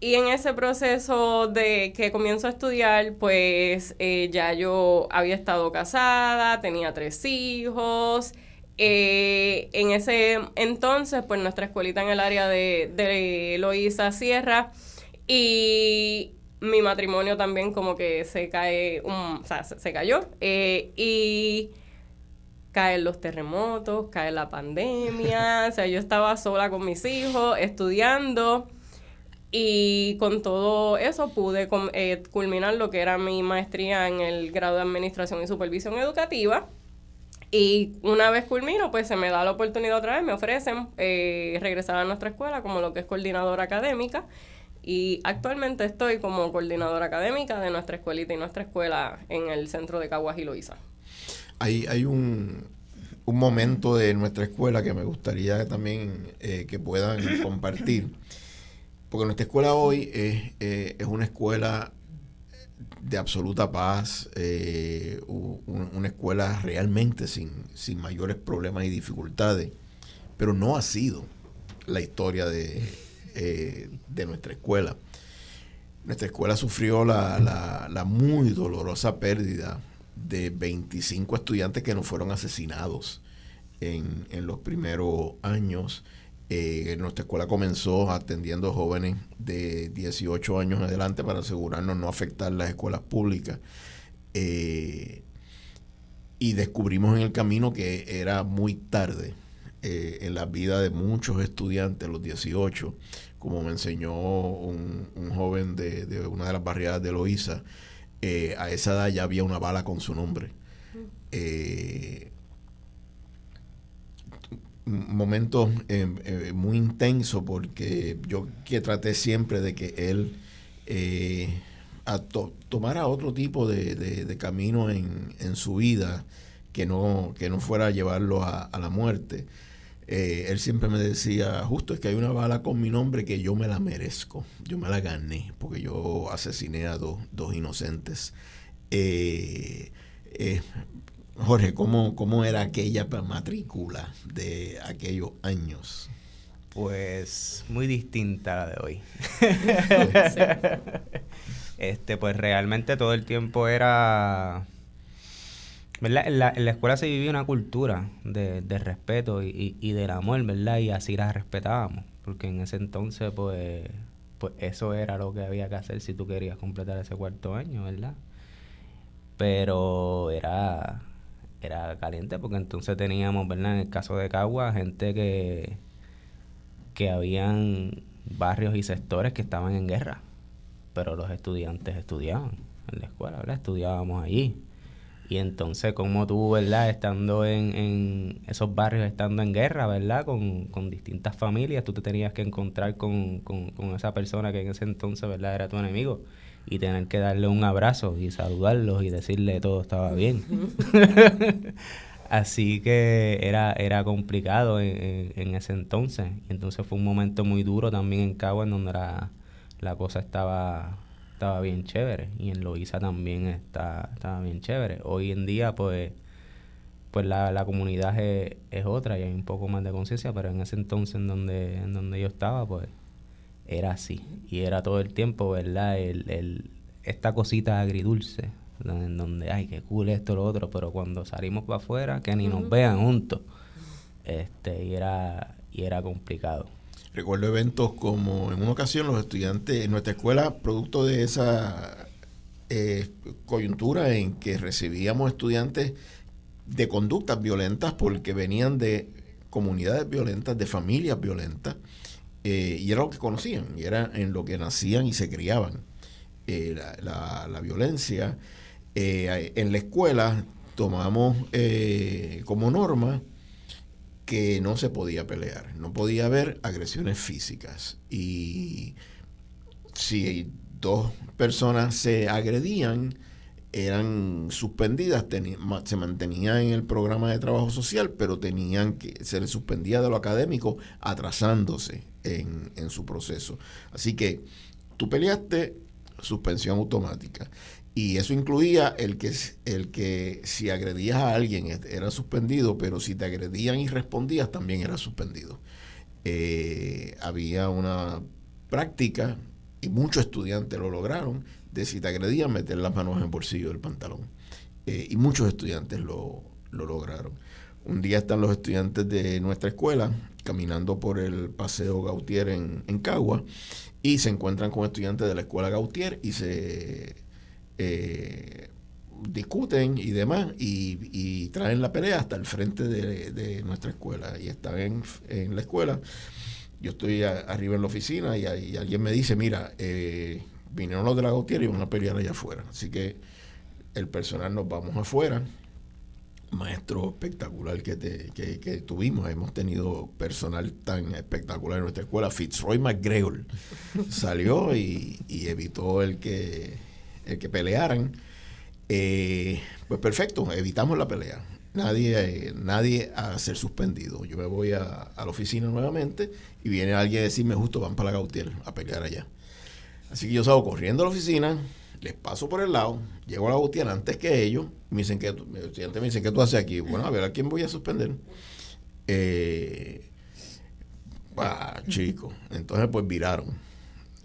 Y en ese proceso de que comienzo a estudiar, pues eh, ya yo había estado casada, tenía tres hijos. Eh, en ese entonces, pues nuestra escuelita en el área de, de Sierra y mi matrimonio también como que se cae, o sea, se, cayó. Eh, y caen los terremotos, cae la pandemia, o sea, yo estaba sola con mis hijos, estudiando, y con todo eso pude eh, culminar lo que era mi maestría en el grado de Administración y Supervisión Educativa. Y una vez culmino, pues se me da la oportunidad otra vez, me ofrecen eh, regresar a nuestra escuela como lo que es coordinadora académica. Y actualmente estoy como coordinadora académica de nuestra escuelita y nuestra escuela en el centro de Caguas y Loíza. Hay, hay un, un, momento de nuestra escuela que me gustaría también eh, que puedan compartir. Porque nuestra escuela hoy es, eh, es una escuela de absoluta paz, eh, una escuela realmente sin, sin mayores problemas y dificultades, pero no ha sido la historia de, de nuestra escuela. Nuestra escuela sufrió la, la, muy dolorosa pérdida de 25 estudiantes que nos fueron asesinados en, en los primeros años. Eh, nuestra escuela comenzó atendiendo jóvenes de 18 años adelante para asegurarnos no afectar las escuelas públicas. Eh, y descubrimos en el camino que era muy tarde eh, en la vida de muchos estudiantes, los 18, como me enseñó un, joven de, una de las barriadas de Loíza, eh, a esa edad ya había una bala con su nombre. Eh, un momento muy intenso porque yo que traté siempre de que él tomara otro tipo de, camino en, su vida que no, que no fuera a llevarlo a la muerte. Eh, él siempre me decía, justo es que hay una bala con mi nombre que yo me la merezco, yo me la gané, porque yo asesiné a dos, inocentes. Eh, eh, Jorge, ¿cómo, ¿cómo era aquella matrícula de aquellos años? Pues muy distinta a la de hoy. Este, pues realmente todo el tiempo era en la, escuela se vivía una cultura de, respeto y, y, del amor, ¿verdad? Y así la respetábamos, porque en ese entonces, pues, pues eso era lo que había que hacer si tú querías completar ese cuarto año, ¿verdad? Pero era, era caliente porque entonces teníamos, ¿verdad? En el caso de Cagua, gente que, que habían barrios y sectores que estaban en guerra, pero los estudiantes estudiaban en la escuela, ¿verdad? Estudiábamos allí Y entonces, como tú, ¿verdad? Estando en, en esos barrios, estando en guerra, ¿verdad? Con, con distintas familias, tú te tenías que encontrar con, con, con, esa persona que en ese entonces, ¿verdad? Era tu enemigo. Y tener que darle un abrazo y saludarlos y decirle todo estaba bien. Así que era, era complicado en, en, ese entonces. Y entonces fue un momento muy duro también en Cabo, en donde la, la cosa estaba estaba bien chévere y en Loiza también está, estaba bien chévere. Hoy en día pues pues la, la comunidad es, es, otra y hay un poco más de conciencia, pero en ese entonces en donde, en donde yo estaba pues era así y era todo el tiempo, ¿verdad? El, el, esta cosita agridulce, en donde, ay, qué cool esto, lo otro, pero cuando salimos para afuera, que ni nos vean juntos, este, y era, y era complicado. Recuerdo eventos como en una ocasión los estudiantes en nuestra escuela, producto de esa eh, coyuntura en que recibíamos estudiantes de conductas violentas porque venían de comunidades violentas, de familias violentas, eh, y era lo que conocían, y era en lo que nacían y se criaban. Eh, la, violencia. en la escuela tomamos como norma que no se podía pelear, no podía haber agresiones físicas. Y si dos personas se agredían, eran suspendidas, se mantenían en el programa de trabajo social, pero tenían que, se les suspendía de lo académico atrasándose en, en su proceso. Así que tú peleaste, suspensión automática. Y eso incluía el que, el que si agredías a alguien era suspendido, pero si te agredían y respondías también era suspendido. Eh, había una práctica, y muchos estudiantes lo lograron, de si te agredían meter las manos en el bolsillo del pantalón. Eh, y muchos estudiantes lo, lograron. Un día están los estudiantes de nuestra escuela caminando por el Paseo Gautier en, en Cagua y se encuentran con estudiantes de la escuela Gautier y se eh, discuten y demás y, traen la pelea hasta el frente de, nuestra escuela y están en, la escuela. Yo estoy arriba en la oficina y, alguien me dice, mira, eh, vinieron los de la Gautier y van a pelear allá afuera. Así que el personal nos vamos afuera. Maestro espectacular que, que, tuvimos, hemos tenido personal tan espectacular en nuestra escuela. Fitzroy McGregor salió y evitó el que el que pelearan, eh, pues perfecto, evitamos la pelea. Nadie, nadie a ser suspendido. Yo me voy a, la oficina nuevamente y viene alguien a decirme justo van para la Gautier a pelear allá. Así que yo salgo corriendo a la oficina, les paso por el lado, llego a la Gautier antes que ellos, me dicen que me dicen que tú haces aquí. Bueno, a ver a quién voy a suspender. Eh, ah, chico. Entonces pues viraron.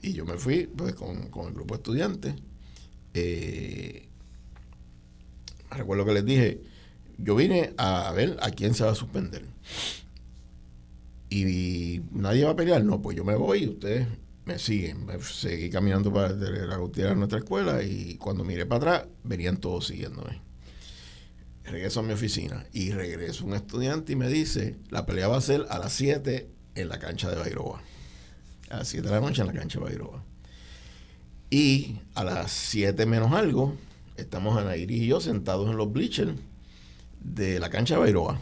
Y yo me fui pues con, con el grupo de estudiantes eh, recuerdo que les dije, yo vine a ver a quién se va a suspender. Y, nadie va a pelear, no, pues yo me voy y ustedes me siguen. seguí caminando para la Gutiérrez a nuestra escuela y cuando miré para atrás, venían todos siguiéndome. Regreso a mi oficina y regreso un estudiante y me dice, la pelea va a ser a las 7 en la cancha de Bairoa. A las 7 de la noche en la cancha de Bairoa. Y a las 7 menos algo, estamos Anaíris y yo sentados en los bleachers de la cancha de Bairoa.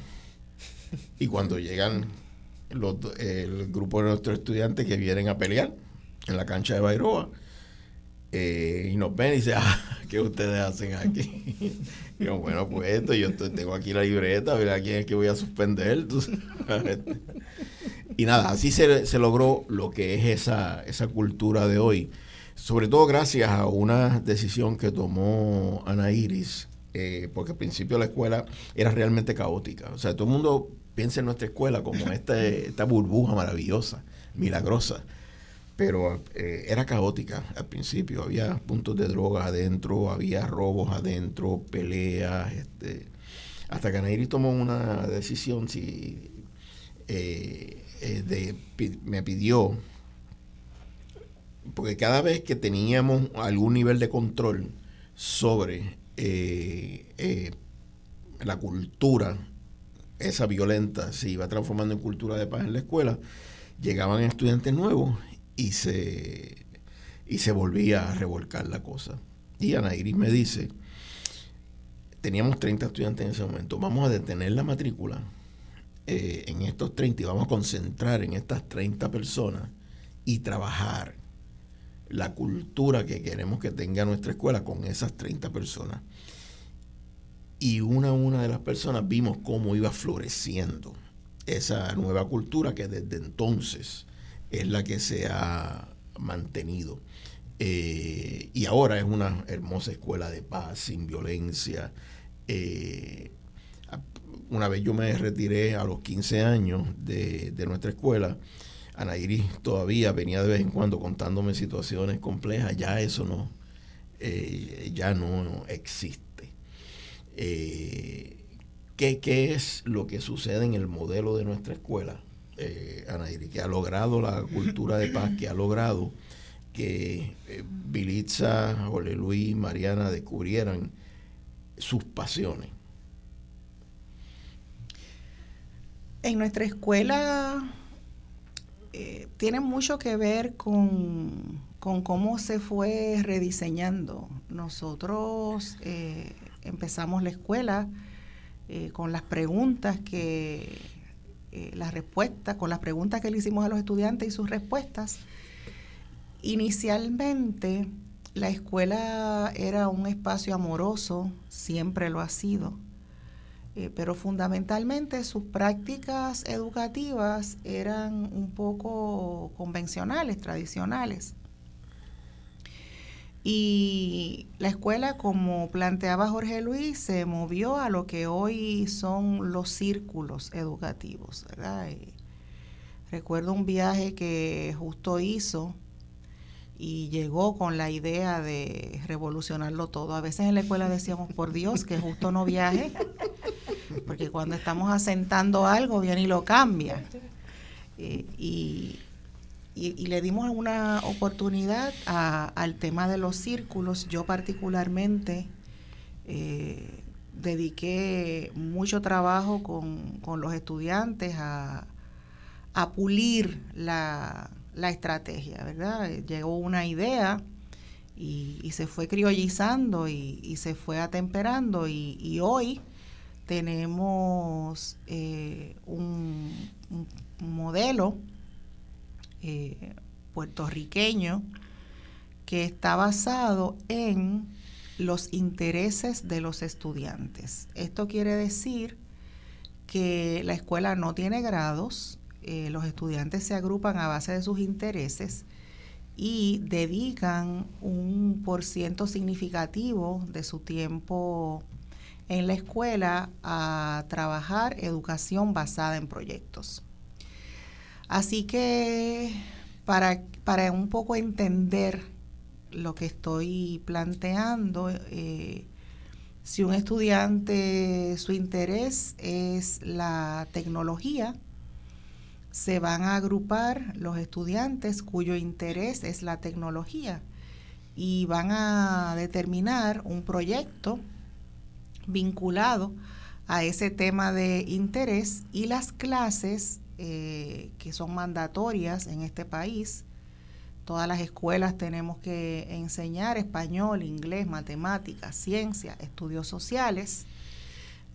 Y cuando llegan el grupo de nuestros estudiantes que vienen a pelear en la cancha de Bairoa, eh, y nos ven y dicen, ah, ¿qué ustedes hacen aquí? y yo, bueno, pues esto, yo tengo aquí la libreta, a ver a quién es que voy a suspender. y nada, así se, se, logró lo que es esa, esa cultura de hoy sobre todo gracias a una decisión que tomó Ana Iris, eh, porque al principio la escuela era realmente caótica. O sea, todo el mundo piensa en nuestra escuela como esta, esta burbuja maravillosa, milagrosa, pero eh, era caótica al principio. Había puntos de droga adentro, había robos adentro, peleas, este, hasta que Ana Iris tomó una decisión si, eh, de, me pidió porque cada vez que teníamos algún nivel de control sobre eh, eh, la cultura, esa violenta, se iba transformando en cultura de paz en la escuela, llegaban estudiantes nuevos y se, y se volvía a revolcar la cosa. Y Ana Iris me dice, teníamos 30 estudiantes en ese momento. Vamos a detener la matrícula eh, en estos 30 y vamos a concentrar en estas 30 personas y trabajar la cultura que queremos que tenga nuestra escuela con esas 30 personas. Y una a una de las personas vimos cómo iba floreciendo esa nueva cultura que desde entonces es la que se ha mantenido. Eh, y ahora es una hermosa escuela de paz, sin violencia. Eh, una vez yo me retiré a los 15 años de, nuestra escuela, Ana todavía venía de vez en cuando contándome situaciones complejas, ya eso no, eh, ya no existe. ¿qué, ¿qué, es lo que sucede en el modelo de nuestra escuela, eh, que ha logrado la cultura de paz, que ha logrado que eh, Bilitza, Jole Luis, Mariana descubrieran sus pasiones. En nuestra escuela eh, tiene mucho que ver con, cómo se fue rediseñando. Nosotros eh, empezamos la escuela con las preguntas que, las respuestas, con las preguntas que le hicimos a los estudiantes y sus respuestas Inicialmente la escuela era un espacio amoroso, siempre lo ha sido, eh, pero fundamentalmente sus prácticas educativas eran un poco convencionales, tradicionales. Y la escuela, como planteaba Jorge Luis, se movió a lo que hoy son los círculos educativos. Eh, recuerdo un viaje que justo hizo y llegó con la idea de revolucionarlo todo. A veces en la escuela decíamos, por Dios, que justo no viaje, porque cuando estamos asentando algo viene y lo cambia. Eh, y, le dimos una oportunidad al tema de los círculos. Yo particularmente eh, dediqué mucho trabajo con, con los estudiantes a, a pulir la, la estrategia, ¿verdad? Llegó una idea y, se fue criollizando y, se fue atemperando y, hoy tenemos eh, un, modelo eh, puertorriqueño que está basado en los intereses de los estudiantes. Esto quiere decir que la escuela no tiene grados, eh, los estudiantes se agrupan a base de sus intereses y dedican un por ciento significativo de su tiempo en la escuela a trabajar educación basada en proyectos. Así que para, para un poco entender lo que estoy planteando, eh, si un estudiante, su interés es la tecnología, se van a agrupar los estudiantes cuyo interés es la tecnología y van a determinar un proyecto vinculado a ese tema de interés y las clases eh, que son mandatorias en este país. Todas las escuelas tenemos que enseñar español, inglés, matemáticas, ciencia, estudios sociales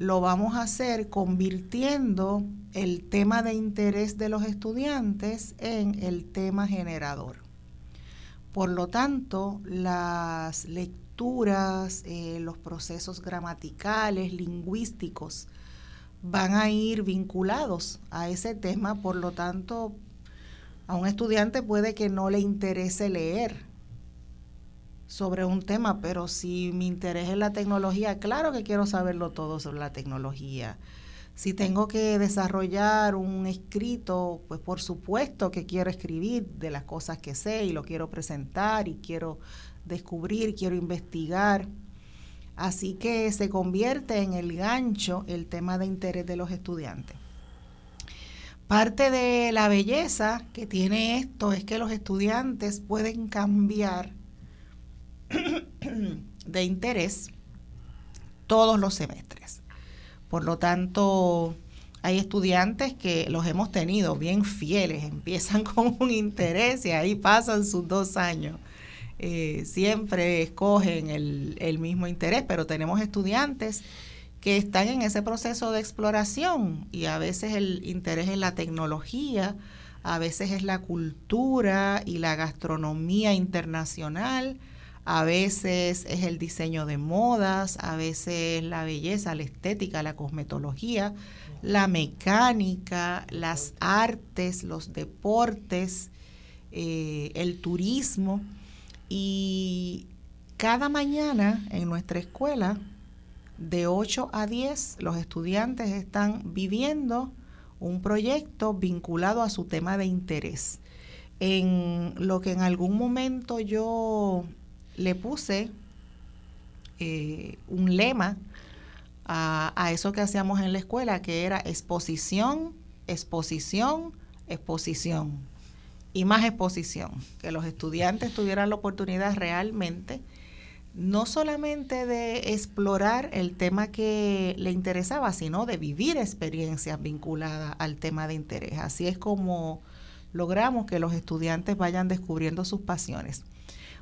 lo vamos a hacer convirtiendo el tema de interés de los estudiantes en el tema generador. Por lo tanto, las lecturas, eh, los procesos gramaticales, lingüísticos, van a ir vinculados a ese tema, por lo tanto, a un estudiante puede que no le interese leer, sobre un tema, pero si mi interés es la tecnología, claro que quiero saberlo todo sobre la tecnología. Si tengo que desarrollar un escrito, pues por supuesto que quiero escribir de las cosas que sé y lo quiero presentar y quiero descubrir, quiero investigar. Así que se convierte en el gancho el tema de interés de los estudiantes. Parte de la belleza que tiene esto es que los estudiantes pueden cambiar de interés todos los semestres. Por lo tanto, hay estudiantes que los hemos tenido bien fieles, empiezan con un interés y ahí pasan sus dos años. Eh, siempre escogen el, el mismo interés, pero tenemos estudiantes que están en ese proceso de exploración y a veces el interés es la tecnología, a veces es la cultura y la gastronomía internacional, a veces es el diseño de modas, a veces la belleza, la estética, la cosmetología, la mecánica, las artes, los deportes, eh, el turismo. Y cada mañana en nuestra escuela, de 8 a 10, los estudiantes están viviendo un proyecto vinculado a su tema de interés. En lo que en algún momento yo le puse eh, un lema a, a eso que hacíamos en la escuela, que era exposición, exposición, exposición y más exposición, que los estudiantes tuvieran la oportunidad realmente no solamente de explorar el tema que le interesaba, sino de vivir experiencias vinculadas al tema de interés. Así es como logramos que los estudiantes vayan descubriendo sus pasiones.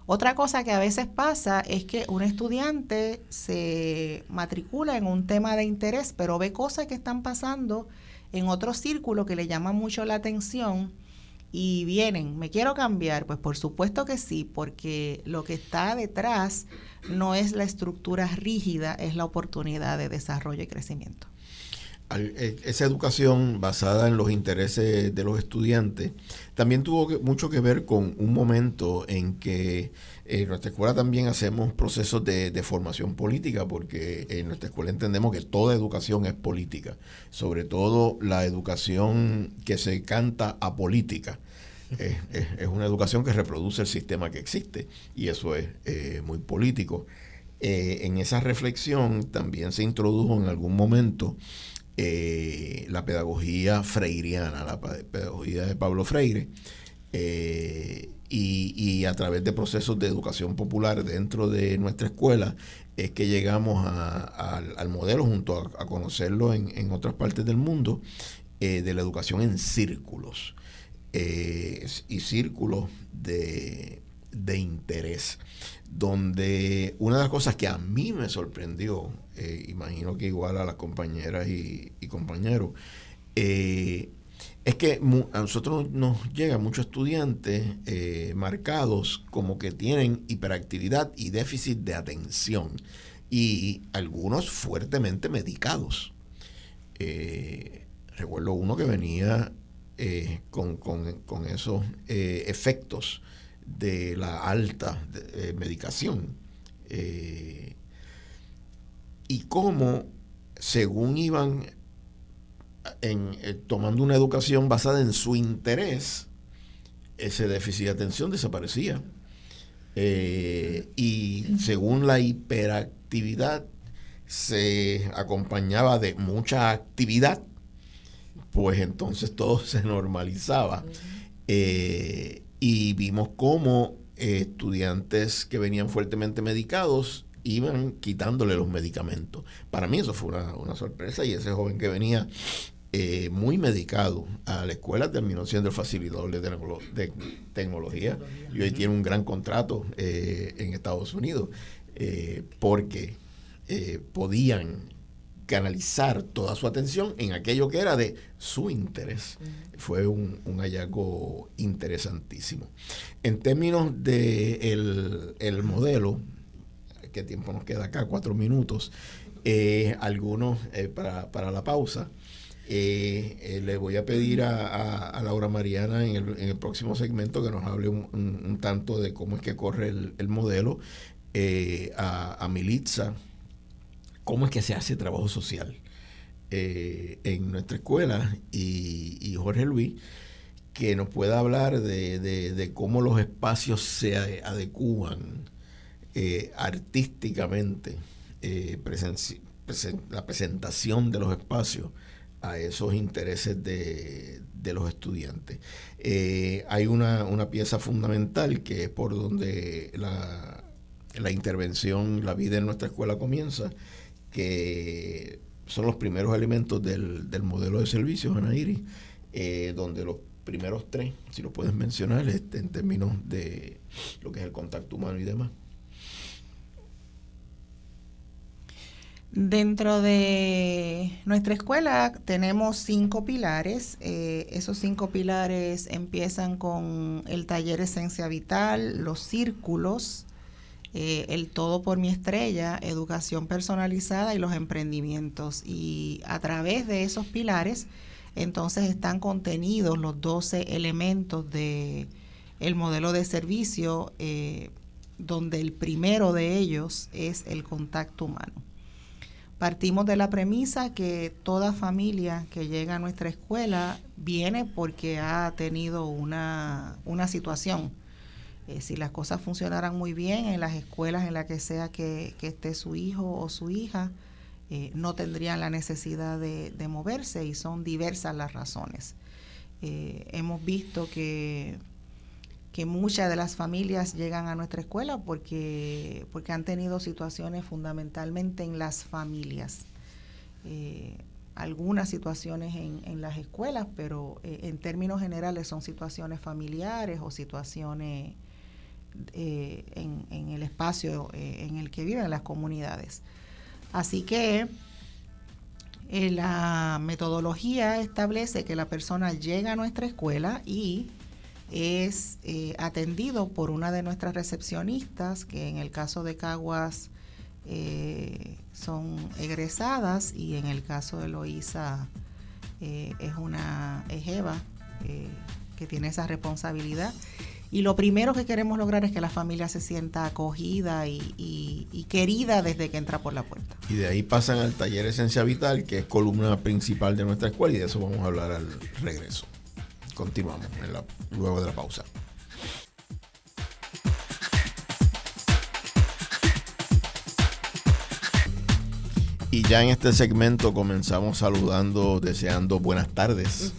Otra cosa que a veces pasa es que un estudiante se matricula en un tema de interés, pero ve cosas que están pasando en otro círculo que le llama mucho la atención y vienen, ¿me quiero cambiar? Pues por supuesto que sí, porque lo que está detrás no es la estructura rígida, es la oportunidad de desarrollo y crecimiento. Eh, esa educación basada en los intereses de los estudiantes también tuvo mucho que ver con un momento en que en nuestra escuela también hacemos procesos de, de, formación política, porque en nuestra escuela entendemos que toda educación es política, sobre todo la educación que se canta a política. Es, es, una educación que reproduce el sistema que existe y eso es eh, muy político. Eh, en esa reflexión también se introdujo en algún momento eh, la pedagogía freiriana, la pedagogía de Pablo Freire, y, a través de procesos de educación popular dentro de nuestra escuela es que llegamos al modelo junto a, conocerlo en, otras partes del mundo eh, de la educación en círculos y círculos de, de interés donde una de las cosas que a mí me sorprendió, eh, imagino que igual a las compañeras y, compañeros, eh, es que a nosotros nos llegan muchos estudiantes eh, marcados como que tienen hiperactividad y déficit de atención y algunos fuertemente medicados. recuerdo uno que venía con, con, esos efectos de la alta eh, medicación. Eh, y cómo, según iban en, eh, tomando una educación basada en su interés, ese déficit de atención desaparecía. y según la hiperactividad se acompañaba de mucha actividad, pues entonces todo se normalizaba y vimos cómo eh, estudiantes que venían fuertemente medicados iban quitándole los medicamentos. Para mí eso fue una, sorpresa y ese joven que venía eh, muy medicado a la escuela terminó siendo el facilitador de, tecnología y hoy tiene un gran contrato eh, en Estados Unidos porque podían canalizar toda su atención en aquello que era de su interés. Fue un, hallazgo interesantísimo. En términos de el, modelo, ¿qué tiempo nos queda acá? Cuatro minutos. Eh, algunos eh, para, la pausa. Eh, le voy a pedir a, Laura Mariana en el, próximo segmento que nos hable un, tanto de cómo es que corre el, modelo, a, a Militza cómo es que se hace trabajo social en nuestra escuela y, Jorge Luis que nos pueda hablar de, cómo los espacios se adecúan eh, artísticamente, eh, la presentación de los espacios a esos intereses de, los estudiantes. hay una, pieza fundamental que es por donde la, la intervención, la vida en nuestra escuela comienza, que son los primeros elementos del, modelo de servicios, Anairi, eh, donde los primeros tres, si lo puedes mencionar, este, en términos de lo que es el contacto humano y demás. Dentro de nuestra escuela tenemos cinco pilares. Eh, esos cinco pilares empiezan con el taller Esencia Vital, los círculos, eh, el Todo por mi estrella, educación personalizada y los emprendimientos. Y a través de esos pilares, entonces están contenidos los 12 elementos de el modelo de servicio, eh, donde el primero de ellos es el contacto humano. Partimos de la premisa que toda familia que llega a nuestra escuela viene porque ha tenido una, situación. Eh, si las cosas funcionaran muy bien en las escuelas en las que sea que, esté su hijo o su hija, eh, no tendrían la necesidad de, moverse y son diversas las razones. Eh, hemos visto que que muchas de las familias llegan a nuestra escuela porque, porque han tenido situaciones fundamentalmente en las familias. Eh, algunas situaciones en, las escuelas, pero eh, en términos generales son situaciones familiares o situaciones eh, en, en, el espacio en el que viven las comunidades. Así que la metodología establece que la persona llega a nuestra escuela y es eh, atendido por una de nuestras recepcionistas, que en el caso de Caguas eh, son egresadas y en el caso de Loíza eh, es una ejeva que tiene esa responsabilidad. Y lo primero que queremos lograr es que la familia se sienta acogida y, querida desde que entra por la puerta. Y de ahí pasan al taller Esencia Vital, que es columna principal de nuestra escuela, y de eso vamos a hablar al regreso. Continuamos luego de la pausa. Y ya en este segmento comenzamos saludando, deseando buenas tardes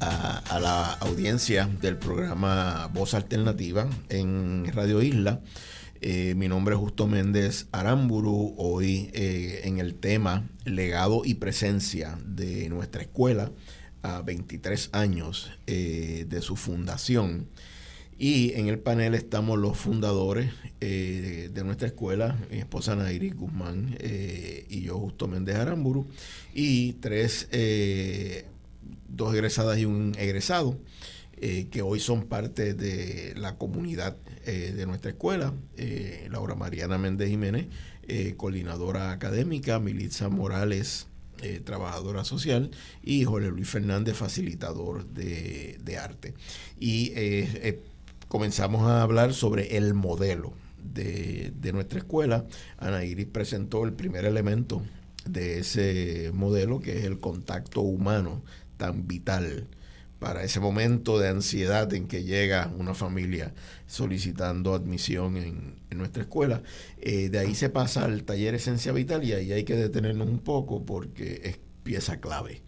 a, la audiencia del programa Voz Alternativa en Radio Isla. Eh, mi nombre es Justo Méndez Aramburu, hoy eh, en el tema legado y presencia de nuestra escuela a 23 años eh, de su fundación. Y en el panel estamos los fundadores eh, de nuestra escuela, mi esposa Nairi Guzmán eh, y yo, Justo Méndez Aramburu, y tres, dos egresadas y un egresado, que hoy son parte de la comunidad de nuestra escuela, Laura Mariana Méndez Jiménez, coordinadora académica, Militza Morales eh, trabajadora social, y Jorge Luis Fernández, facilitador de, arte. Y eh, eh, comenzamos a hablar sobre el modelo de, de, nuestra escuela. Ana Iris presentó el primer elemento de ese modelo, que es el contacto humano tan vital para ese momento de ansiedad en que llega una familia solicitando admisión en, nuestra escuela. Eh, de ahí se pasa al taller Esencia Vital y ahí hay que detenernos un poco porque es pieza clave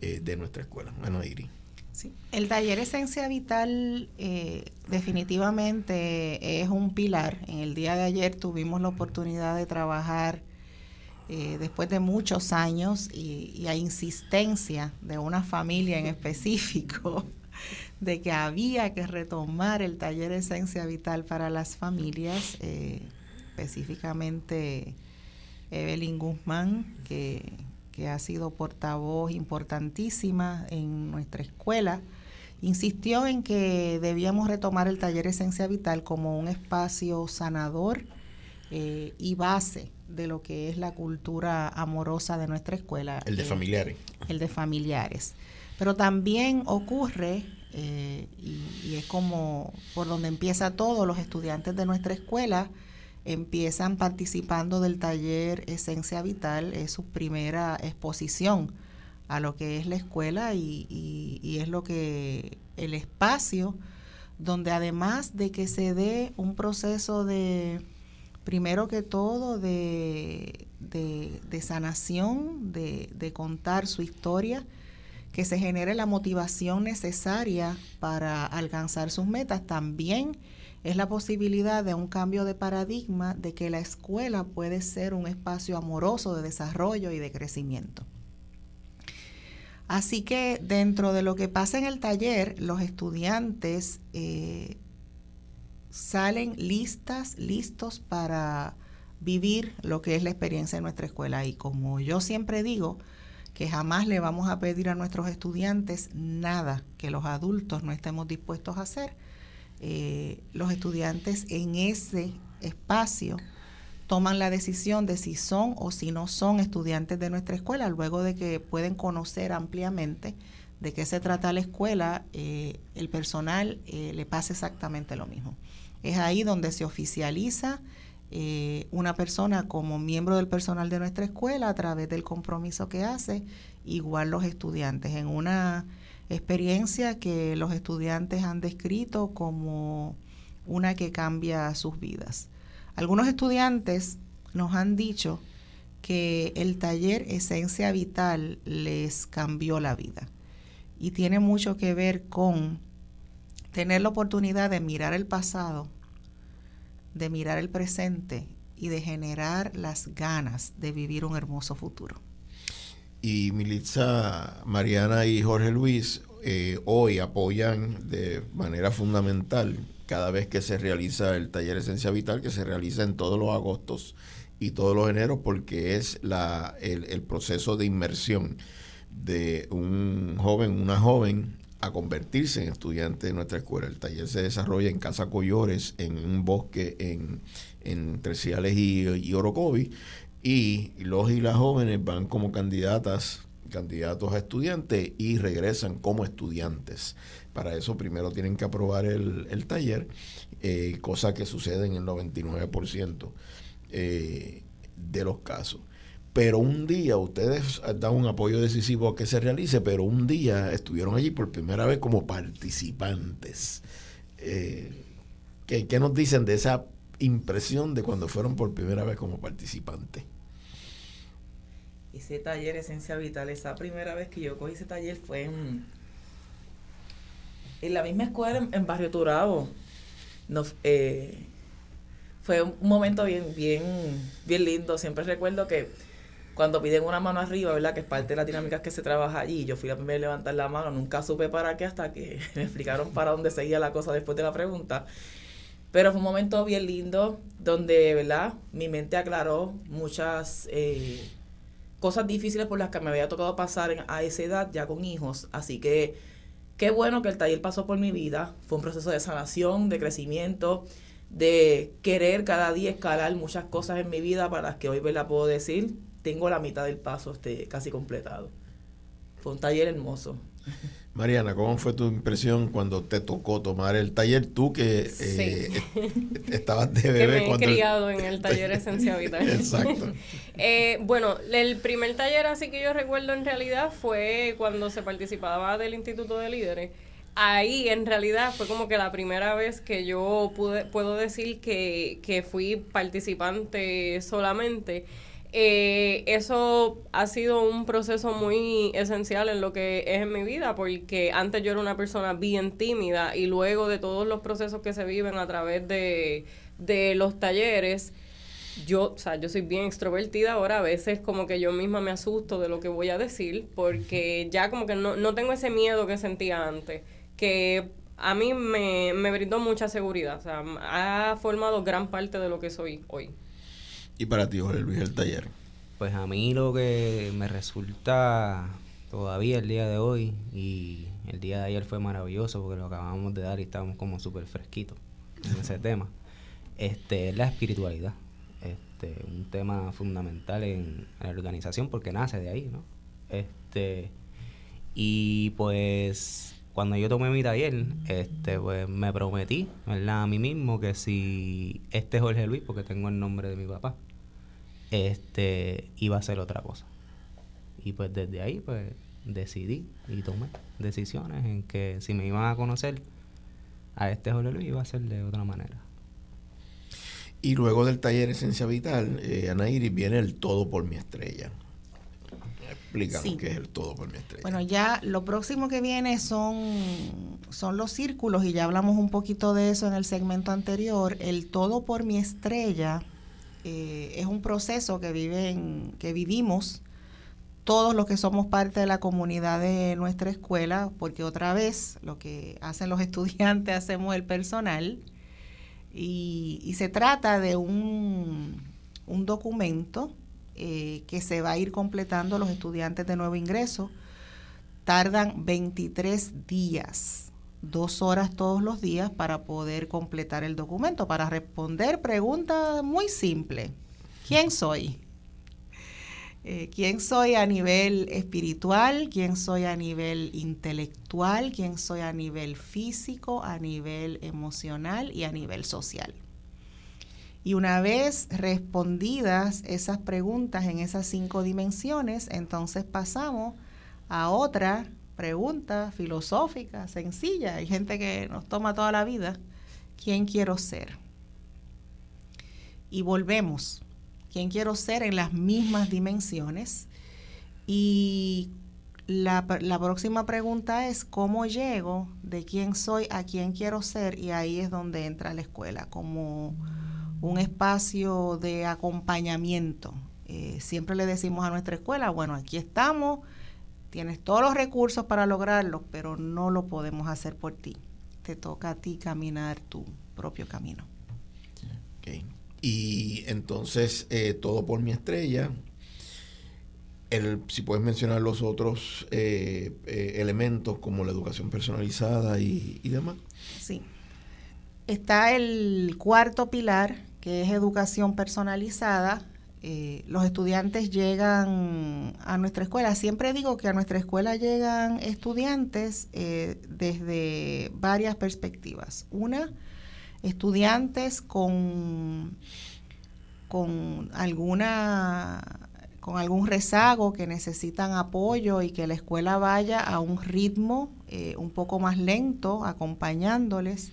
eh, de nuestra escuela. Bueno, Iri. Sí. El taller Esencia Vital eh, definitivamente es un pilar. En el día de ayer tuvimos la oportunidad de trabajar eh, después de muchos años y, a insistencia de una familia en específico, de que había que retomar el taller Esencia Vital para las familias, eh, específicamente Evelyn Guzmán, que, que ha sido portavoz importantísima en nuestra escuela, insistió en que debíamos retomar el taller Esencia Vital como un espacio sanador eh, y base de lo que es la cultura amorosa de nuestra escuela. El de familiares. El de familiares. Pero también ocurre, eh, y, es como por donde empieza todo, los estudiantes de nuestra escuela empiezan participando del taller Esencia Vital, es su primera exposición a lo que es la escuela y, y es lo que el espacio donde además de que se dé un proceso de primero que todo de, sanación, de, contar su historia, que se genere la motivación necesaria para alcanzar sus metas. También es la posibilidad de un cambio de paradigma de que la escuela puede ser un espacio amoroso de desarrollo y de crecimiento. Así que dentro de lo que pasa en el taller, los estudiantes eh, salen listas, listos para vivir lo que es la experiencia de nuestra escuela. Y como yo siempre digo, que jamás le vamos a pedir a nuestros estudiantes nada que los adultos no estemos dispuestos a hacer. Eh, los estudiantes en ese espacio toman la decisión de si son o si no son estudiantes de nuestra escuela, luego de que pueden conocer ampliamente de qué se trata la escuela, eh, el personal eh, le pasa exactamente lo mismo. Es ahí donde se oficializa eh, una persona como miembro del personal de nuestra escuela a través del compromiso que hace, igual los estudiantes, en una experiencia que los estudiantes han descrito como una que cambia sus vidas. Algunos estudiantes nos han dicho que el taller Esencia Vital les cambió la vida y tiene mucho que ver con tener la oportunidad de mirar el pasado, de mirar el presente y de generar las ganas de vivir un hermoso futuro. Y Militza, Mariana y Jorge Luis eh, hoy apoyan de manera fundamental cada vez que se realiza el taller Esencia Vital, que se realiza en todos los agostos y todos los eneros, porque es la, el, proceso de inmersión de un joven, una joven, a convertirse en estudiante de nuestra escuela. El taller se desarrolla en Casa Collores, en un bosque en, en Ciales y, y Orocovi, y los y las jóvenes van como candidatas candidatos a estudiantes y regresan como estudiantes. Para eso primero tienen que aprobar el, taller, eh, cosa que sucede en el 99% eh, de los casos. Pero un día, ustedes dan un apoyo decisivo a que se realice, pero un día estuvieron allí por primera vez como participantes. Eh, ¿qué, ¿Qué nos dicen de esa impresión de cuando fueron por primera vez como participantes? ese taller Esencia Vital, esa primera vez que yo cogí ese taller fue en, en la misma escuela en, Barrio Turabo. Eh, fue un momento bien, bien, bien lindo. Siempre recuerdo que cuando piden una mano arriba, ¿verdad? Que es parte de la dinámica que se trabaja allí. Yo fui la primera a levantar la mano, nunca supe para qué hasta que me explicaron para dónde seguía la cosa después de la pregunta. Pero fue un momento bien lindo donde, ¿verdad? Mi mente aclaró muchas eh, cosas difíciles por las que me había tocado pasar a esa edad ya con hijos. Así que qué bueno que el taller pasó por mi vida. Fue un proceso de sanación, de crecimiento, de querer cada día escalar muchas cosas en mi vida para las que hoy la puedo decir. Tengo la mitad del paso este, casi completado. Fue un taller hermoso. Mariana, ¿cómo fue tu impresión cuando te tocó tomar el taller? Tú que eh, estabas de bebé. Que me he criado en el taller Esencia Vital. Exacto. Eh, bueno, el primer taller así que yo recuerdo en realidad fue cuando se participaba del Instituto de Líderes. Ahí en realidad fue como que la primera vez que yo pude, puedo decir que, que fui participante solamente. Eh, eso ha sido un proceso muy esencial en lo que es en mi vida, porque antes yo era una persona bien tímida y luego de todos los procesos que se viven a través de, de los talleres, yo, o sea, yo soy bien extrovertida ahora, a veces como que yo misma me asusto de lo que voy a decir, porque ya como que no, no tengo ese miedo que sentía antes, que a mí me, me brindó mucha seguridad, o sea, ha formado gran parte de lo que soy hoy. ¿Y para ti, Jorge Luis, el taller? Pues a mí lo que me resulta todavía el día de hoy y el día de ayer fue maravilloso porque lo acabamos de dar y estamos como súper fresquitos en ese tema. Este, es la espiritualidad. Este, un tema fundamental en, la organización porque nace de ahí, ¿no? Este, y pues cuando yo tomé mi taller, este, pues me prometí, ¿verdad? A mí mismo que si este Jorge Luis, porque tengo el nombre de mi papá, este, iba a ser otra cosa. Y pues desde ahí, pues decidí y tomé decisiones en que si me iban a conocer a este Jorge Luis, iba a ser de otra manera. Y luego del taller Esencia Vital, eh, Ana Iris, viene el Todo por mi estrella. Explícanos qué es el Todo por mi estrella. Bueno, ya lo próximo que viene son, son los círculos y ya hablamos un poquito de eso en el segmento anterior. El Todo por mi estrella eh, es un proceso que, viven, que vivimos todos los que somos parte de la comunidad de nuestra escuela, porque otra vez lo que hacen los estudiantes hacemos el personal, y, se trata de un, documento eh, que se va a ir completando los estudiantes de nuevo ingreso. Tardan 23 días, dos horas todos los días para poder completar el documento, para responder preguntas muy simples. ¿Quién soy? Eh, quién soy a nivel espiritual, quién soy a nivel intelectual, quién soy a nivel físico, a nivel emocional y a nivel social. Y una vez respondidas esas preguntas en esas cinco dimensiones, entonces pasamos a otra pregunta filosófica, sencilla. Hay gente que nos toma toda la vida. ¿Quién quiero ser? Y volvemos quién quiero ser en las mismas dimensiones. Y la, próxima pregunta es cómo llego de quién soy a quién quiero ser y ahí es donde entra la escuela, como un espacio de acompañamiento. Eh, siempre le decimos a nuestra escuela, bueno, aquí estamos, tienes todos los recursos para lograrlo, pero no lo podemos hacer por ti. Te toca a ti caminar tu propio camino. Y entonces, eh, todo por mi estrella. El, si puedes mencionar los otros eh, eh, elementos como la educación personalizada y, demás. Sí. Está el cuarto pilar, que es educación personalizada. Los estudiantes llegan a nuestra escuela. Siempre digo que a nuestra escuela llegan estudiantes desde varias perspectivas. Una, estudiantes con, con alguna con algún rezago que necesitan apoyo y que la escuela vaya a un ritmo eh, un poco más lento acompañándoles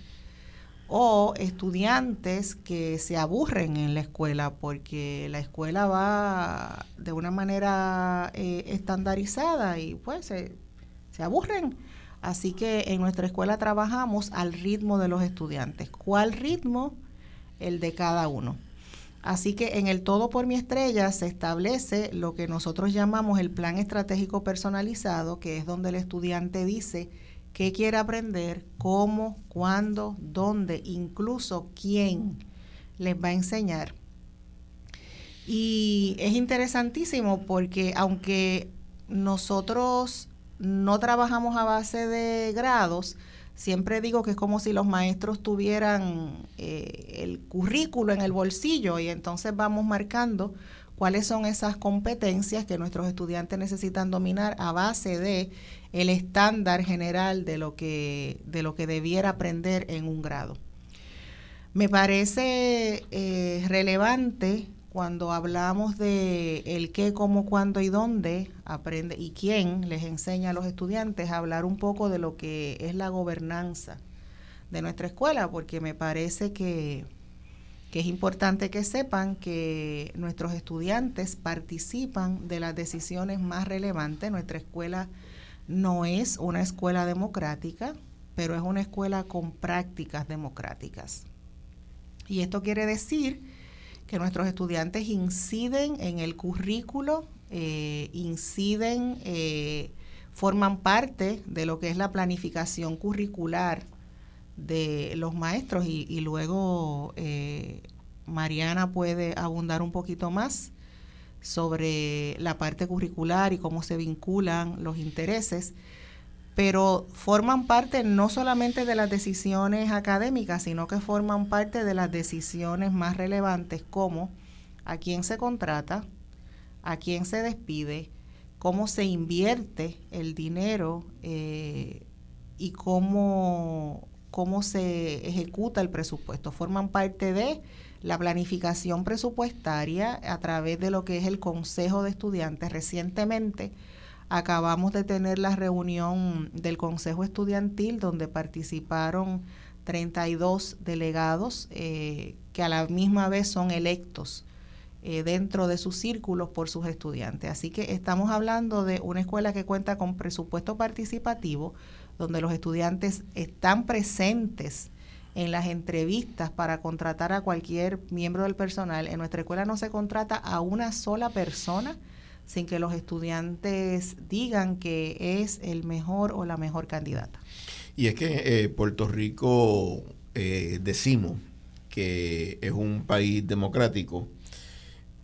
o estudiantes que se aburren en la escuela porque la escuela va de una manera eh, estandarizada y pues se, se aburren Así que en nuestra escuela trabajamos al ritmo de los estudiantes. ¿Cuál ritmo? El de cada uno. Así que en el Todo por mi estrella se establece lo que nosotros llamamos el plan estratégico personalizado, que es donde el estudiante dice qué quiere aprender, cómo, cuándo, dónde, incluso quién les va a enseñar. Y es interesantísimo porque aunque nosotros no trabajamos a base de grados, siempre digo que es como si los maestros tuvieran eh, el currículo en el bolsillo y entonces vamos marcando cuáles son esas competencias que nuestros estudiantes necesitan dominar a base de el estándar general de lo que de lo que debiera aprender en un grado. Me parece eh, relevante cuando hablamos de el qué, cómo, cuándo y dónde aprende y quién les enseña a los estudiantes a hablar un poco de lo que es la gobernanza de nuestra escuela, porque me parece que, que es importante que sepan que nuestros estudiantes participan de las decisiones más relevantes. Nuestra escuela no es una escuela democrática, pero es una escuela con prácticas democráticas. Y esto quiere decir que nuestros estudiantes inciden en el currículo, eh, inciden, eh, forman parte de lo que es la planificación curricular de los maestros y, luego eh, Mariana puede abundar un poquito más sobre la parte curricular y cómo se vinculan los intereses pero forman parte no solamente de las decisiones académicas, sino que forman parte de las decisiones más relevantes como a quién se contrata, a quién se despide, cómo se invierte el dinero eh, y cómo, cómo se ejecuta el presupuesto. Forman parte de la planificación presupuestaria a través de lo que es el Consejo de Estudiantes. Recientemente, Acabamos de tener la reunión del Consejo Estudiantil donde participaron 32 delegados eh, que a la misma vez son electos eh, dentro de sus círculos por sus estudiantes. Así que estamos hablando de una escuela que cuenta con presupuesto participativo, donde los estudiantes están presentes en las entrevistas para contratar a cualquier miembro del personal. En nuestra escuela no se contrata a una sola persona, sin que los estudiantes digan que es el mejor o la mejor candidata. Y es que eh, Puerto Rico eh, decimos que es un país democrático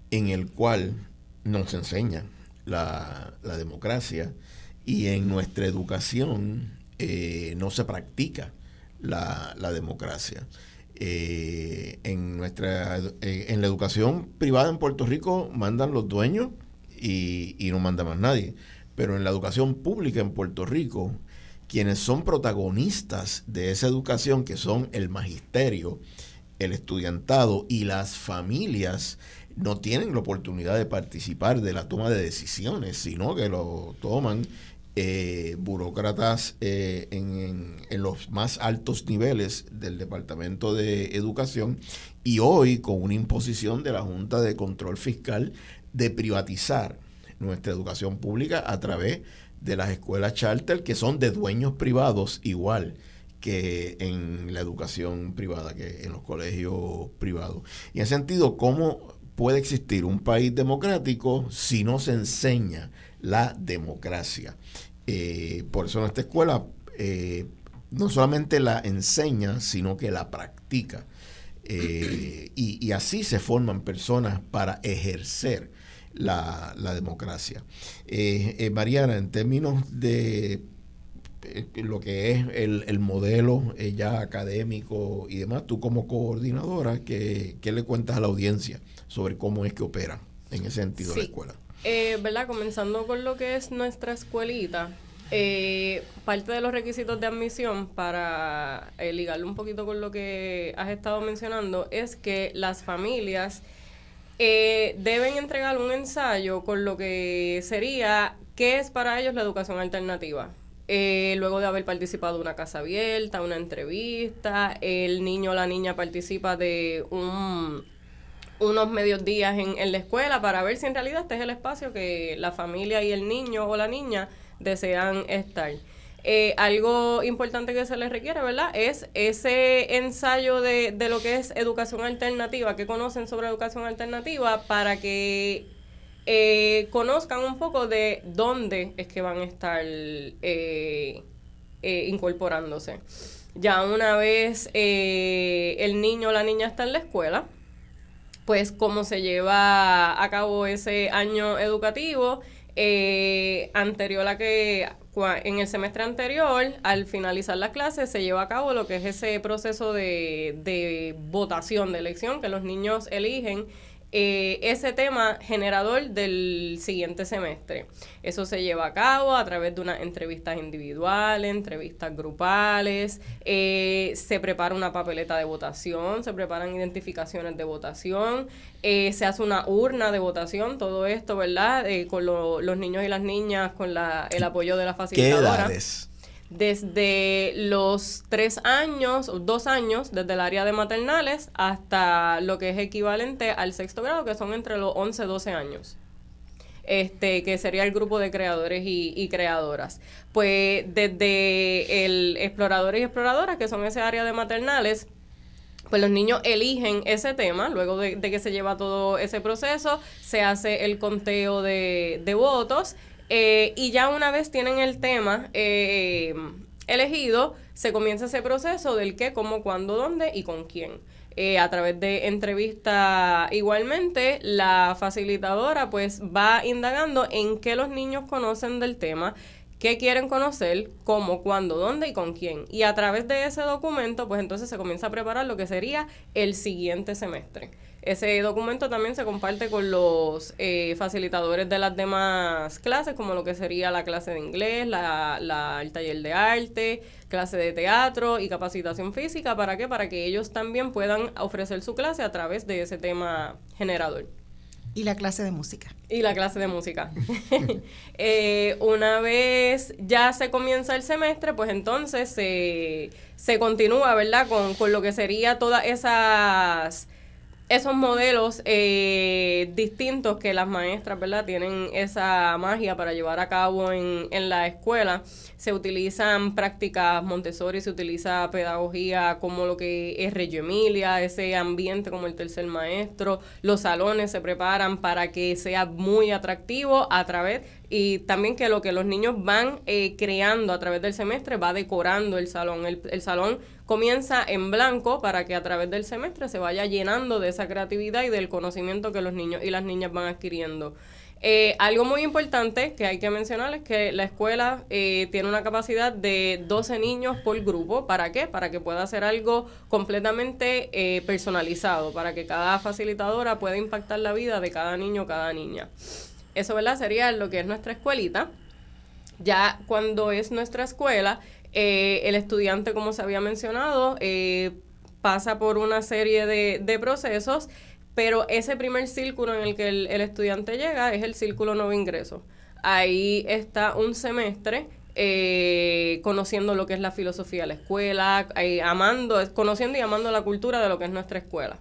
en el cual nos enseña la, democracia y en nuestra educación eh, no se practica la, democracia. en nuestra en la educación privada en Puerto Rico mandan los dueños y, y no manda más nadie. Pero en la educación pública en Puerto Rico, quienes son protagonistas de esa educación, que son el magisterio, el estudiantado y las familias, no tienen la oportunidad de participar de la toma de decisiones, sino que lo toman eh, burócratas eh, en, los más altos niveles del Departamento de Educación y hoy con una imposición de la Junta de Control Fiscal de privatizar nuestra educación pública a través de las escuelas charter que son de dueños privados igual que en la educación privada, que en los colegios privados. Y en ese sentido, ¿cómo puede existir un país democrático si no se enseña la democracia? Eh, por eso nuestra escuela eh, no solamente la enseña, sino que la practica. Eh, y, y, así se forman personas para ejercer la, democracia. Mariana, en términos de lo que es el, modelo ya académico y demás, tú como coordinadora, ¿qué, le cuentas a la audiencia sobre cómo es que opera en ese sentido la escuela? ¿Verdad? Comenzando con lo que es nuestra escuelita, parte de los requisitos de admisión, para ligarlo un poquito con lo que has estado mencionando, es que las familias eh, deben entregar un ensayo con lo que sería qué es para ellos la educación alternativa. Eh, luego de haber participado de una casa abierta, una entrevista, el niño o la niña participa de unos medios días en, en la escuela para ver si en realidad este es el espacio que la familia y el niño o la niña desean estar. Eh, algo importante que se les requiere, ¿verdad? Es ese ensayo de, de, lo que es educación alternativa, que conocen sobre educación alternativa, para que eh, conozcan un poco de dónde es que van a estar eh, incorporándose. Ya una vez el niño o la niña está en la escuela, pues cómo se lleva a cabo ese año educativo anterior a que en el semestre anterior, al finalizar la clase, se lleva a cabo lo que es ese proceso de, de votación, de elección, que los niños eligen eh, ese tema generador del siguiente semestre. Eso se lleva a cabo a través de unas entrevistas individuales, entrevistas grupales, eh, se prepara una papeleta de votación, se preparan identificaciones de votación, eh, se hace una urna de votación, todo esto, ¿verdad? con los niños y las niñas, con la, el apoyo de la facilitadora. ¿Qué desde los tres años, dos años, desde el área de maternales hasta lo que es equivalente al sexto grado, que son entre los 11 y 12 años. Este, que sería el grupo de creadores y, creadoras. Pues desde el exploradores y exploradoras, que son ese área de maternales, pues los niños eligen ese tema, luego de, que se lleva todo ese proceso, se hace el conteo de, de votos eh, y ya una vez tienen el tema eh, elegido, se comienza ese proceso del qué, cómo, cuándo, dónde y con quién. Eh, a través de entrevista igualmente, la facilitadora pues va indagando en qué los niños conocen del tema, qué quieren conocer, cómo, cuándo, dónde y con quién. Y a través de ese documento, pues entonces se comienza a preparar lo que sería el siguiente semestre. Ese documento también se comparte con los eh, facilitadores de las demás clases, como lo que sería la clase de inglés, la, la, el taller de arte, clase de teatro y capacitación física. ¿Para qué? Para que ellos también puedan ofrecer su clase a través de ese tema generador. Y la clase de música. Y la clase de música. Eh, una vez ya se comienza el semestre, pues entonces se, se continúa, ¿verdad? Con, con lo que sería todas esas esos modelos eh, distintos que las maestras, ¿verdad? Tienen esa magia para llevar a cabo en, en la escuela. Se utilizan prácticas Montessori, se utiliza pedagogía como lo que es Reggio Emilia, ese ambiente como el tercer maestro. Los salones se preparan para que sea muy atractivo a través y también que lo que los niños van eh, creando a través del semestre va decorando el salón. El, el, salón comienza en blanco para que a través del semestre se vaya llenando de esa creatividad y del conocimiento que los niños y las niñas van adquiriendo. Eh, algo muy importante que hay que mencionar es que la escuela eh, tiene una capacidad de 12 niños por grupo. ¿Para qué? Para que pueda hacer algo completamente eh, personalizado, para que cada facilitadora pueda impactar la vida de cada niño o cada niña. Eso, ¿verdad? Sería lo que es nuestra escuelita. Ya cuando es nuestra escuela, eh, el estudiante, como se había mencionado, eh, pasa por una serie de, de, procesos, pero ese primer círculo en el que el, estudiante llega es el círculo nuevo ingreso. Ahí está un semestre eh, conociendo lo que es la filosofía de la escuela, eh, amando, conociendo y amando la cultura de lo que es nuestra escuela.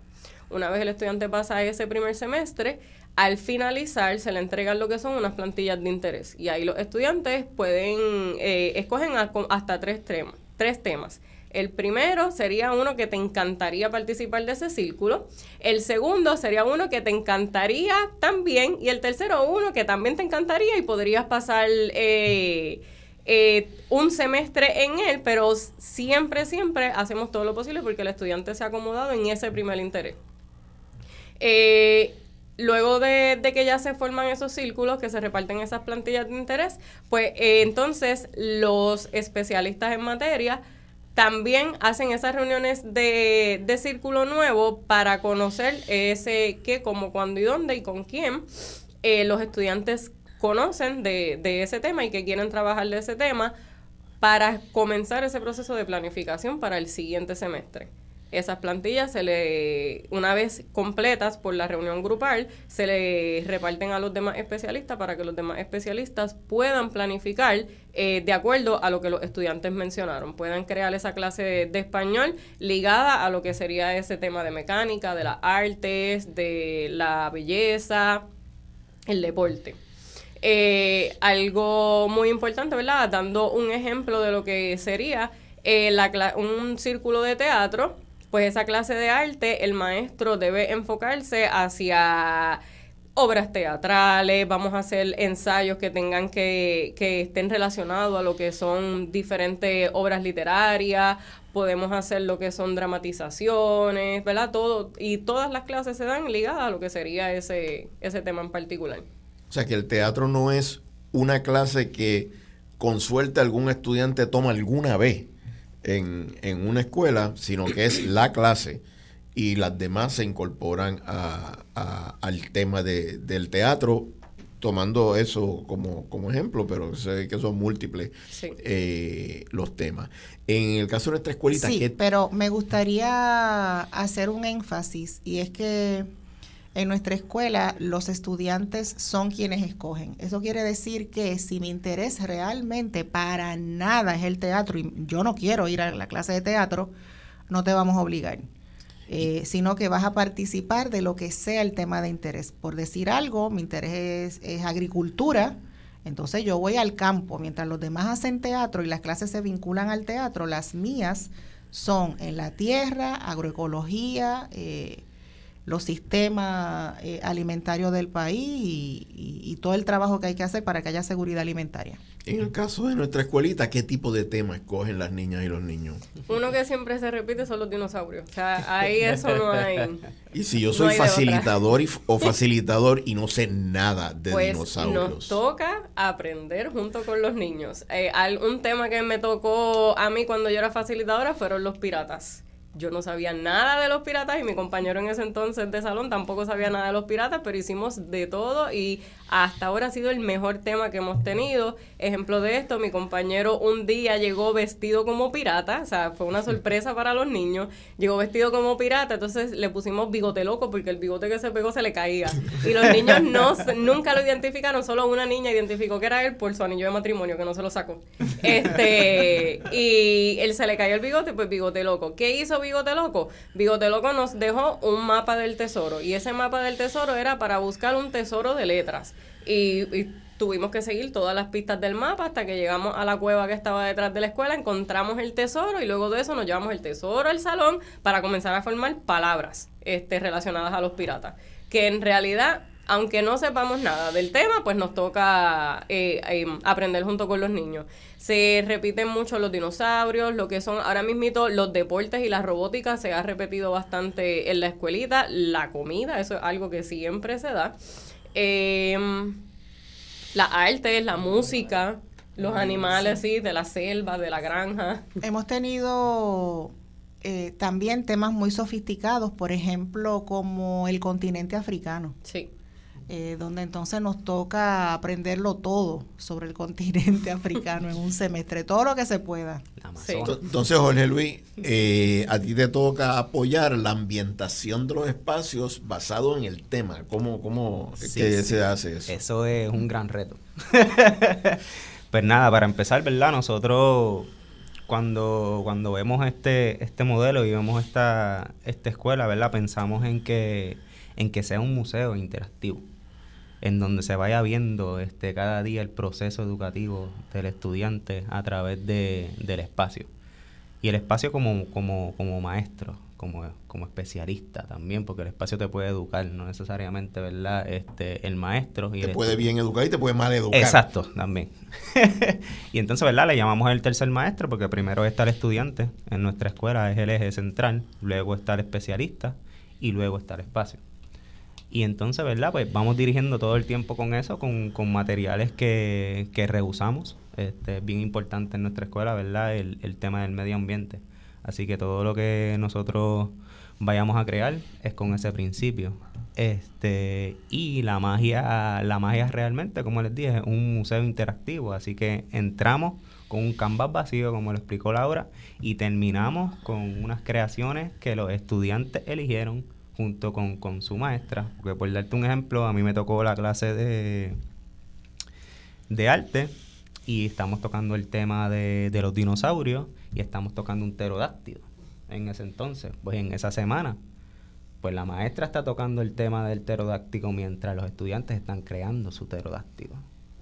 Una vez el estudiante pasa ese primer semestre, al finalizar se le entregan lo que son unas plantillas de interés y ahí los estudiantes pueden, eh, escogen hasta tres, temas, tres temas. El primero sería uno que te encantaría participar de ese círculo. El segundo sería uno que te encantaría también. Y el tercero uno que también te encantaría y podrías pasar eh, eh, un semestre en él, pero siempre, siempre hacemos todo lo posible porque el estudiante se ha acomodado en ese primer interés. Eh, luego de, que ya se forman esos círculos, que se reparten esas plantillas de interés, pues eh, entonces los especialistas en materia también hacen esas reuniones de, de, círculo nuevo para conocer ese qué, cómo, cuándo y dónde y con quién eh, los estudiantes conocen de, de ese tema y que quieren trabajar de ese tema para comenzar ese proceso de planificación para el siguiente semestre. Esas plantillas se le, una vez completas por la reunión grupal, se le reparten a los demás especialistas para que los demás especialistas puedan planificar eh, de acuerdo a lo que los estudiantes mencionaron. Puedan crear esa clase de, español ligada a lo que sería ese tema de mecánica, de las artes, de la belleza, el deporte. Eh, algo muy importante, ¿verdad? Dando un ejemplo de lo que sería eh, la, un círculo de teatro pues esa clase de arte el maestro debe enfocarse hacia obras teatrales, vamos a hacer ensayos que tengan que, que estén relacionados a lo que son diferentes obras literarias, podemos hacer lo que son dramatizaciones, ¿verdad? Todo, y todas las clases se dan ligadas a lo que sería ese, ese tema en particular. O sea que el teatro no es una clase que con suerte algún estudiante toma alguna vez en, en, una escuela, sino que es la clase y las demás se incorporan a, a, al tema de, del teatro, tomando eso como, como ejemplo, pero sé que son múltiples sí. eh, los temas. En el caso de nuestra escuelita... Sí, ¿qué? pero me gustaría hacer un énfasis y es que en nuestra escuela los estudiantes son quienes escogen. Eso quiere decir que si mi interés realmente para nada es el teatro y yo no quiero ir a la clase de teatro, no te vamos a obligar. Eh, sino que vas a participar de lo que sea el tema de interés. Por decir algo, mi interés es, agricultura, entonces yo voy al campo, mientras los demás hacen teatro y las clases se vinculan al teatro, las mías son en la tierra, agroecología, eh, los sistemas eh, alimentarios del país y, y, y, todo el trabajo que hay que hacer para que haya seguridad alimentaria. En el caso de nuestra escuelita, ¿qué tipo de tema escogen las niñas y los niños? Uno que siempre se repite son los dinosaurios. O sea, ahí eso no hay. Y si yo soy no facilitador y, o facilitador y no sé nada de pues dinosaurios. Nos toca aprender junto con los niños. Eh, un tema que me tocó a mí cuando yo era facilitadora fueron los piratas yo no sabía nada de los piratas y mi compañero en ese entonces de salón tampoco sabía nada de los piratas, pero hicimos de todo y hasta ahora ha sido el mejor tema que hemos tenido. Ejemplo de esto, mi compañero un día llegó vestido como pirata, o sea, fue una sorpresa para los niños, llegó vestido como pirata, entonces le pusimos bigote loco porque el bigote que se pegó se le caía. Y los niños no, nunca lo identificaron, solo una niña identificó que era él por su anillo de matrimonio, que no se lo sacó. Este, y él se le cayó el bigote, pues bigote loco. ¿Qué hizo hizo Bigote Loco? Bigote Loco nos dejó un mapa del tesoro y ese mapa del tesoro era para buscar un tesoro de letras. Y, y tuvimos que seguir todas las pistas del mapa hasta que llegamos a la cueva que estaba detrás de la escuela, encontramos el tesoro y luego de eso nos llevamos el tesoro al salón para comenzar a formar palabras este, relacionadas a los piratas. Que en realidad aunque no sepamos nada del tema, pues nos toca eh, eh, aprender junto con los niños. Se repiten mucho los dinosaurios, lo que son ahora mismo los deportes y la robótica se ha repetido bastante en la escuelita, la comida, eso es algo que siempre se da. Eh, la arte, la música, los animales, sí, de la selva, de la granja. Hemos tenido eh, también temas muy sofisticados, por ejemplo, como el continente africano. Sí. Eh, donde entonces nos toca aprenderlo todo sobre el continente africano en un semestre, todo lo que se pueda. Entonces, Jorge Luis, eh, a ti te toca apoyar la ambientación de los espacios basado en el tema. ¿Cómo, cómo se hace eso? Eso es un gran reto. pues nada, para empezar, ¿verdad? Nosotros cuando, cuando vemos este, este modelo y vemos esta, esta escuela, ¿verdad? Pensamos en que, en que sea un museo interactivo en donde se vaya viendo este, cada día el proceso educativo del estudiante a través de, del espacio. Y el espacio como, como, como maestro, como, como especialista también, porque el espacio te puede educar, no necesariamente, ¿verdad? Este, el maestro. Y te puede bien educar y te puede mal educar. Exacto, también. y entonces, ¿verdad? Le llamamos el tercer maestro, porque primero está el estudiante en nuestra escuela, es el eje central, luego está el especialista y luego está el espacio. Y entonces, ¿verdad? Pues vamos dirigiendo todo el tiempo con eso, con, con materiales que, que reusamos. Este, es bien importante en nuestra escuela, ¿verdad? El, el tema del medio ambiente. Así que todo lo que nosotros vayamos a crear es con ese principio. Este, y la magia, la magia realmente, como les dije, es un museo interactivo. Así que entramos con un canvas vacío, como lo explicó Laura, y terminamos con unas creaciones que los estudiantes eligieron junto con, con su maestra. Porque por darte un ejemplo, a mí me tocó la clase de, de arte y estamos tocando el tema de, de los dinosaurios y estamos tocando un pterodáctilo en ese entonces. Pues en esa semana, pues la maestra está tocando el tema del pterodáctilo mientras los estudiantes están creando su pterodáctilo.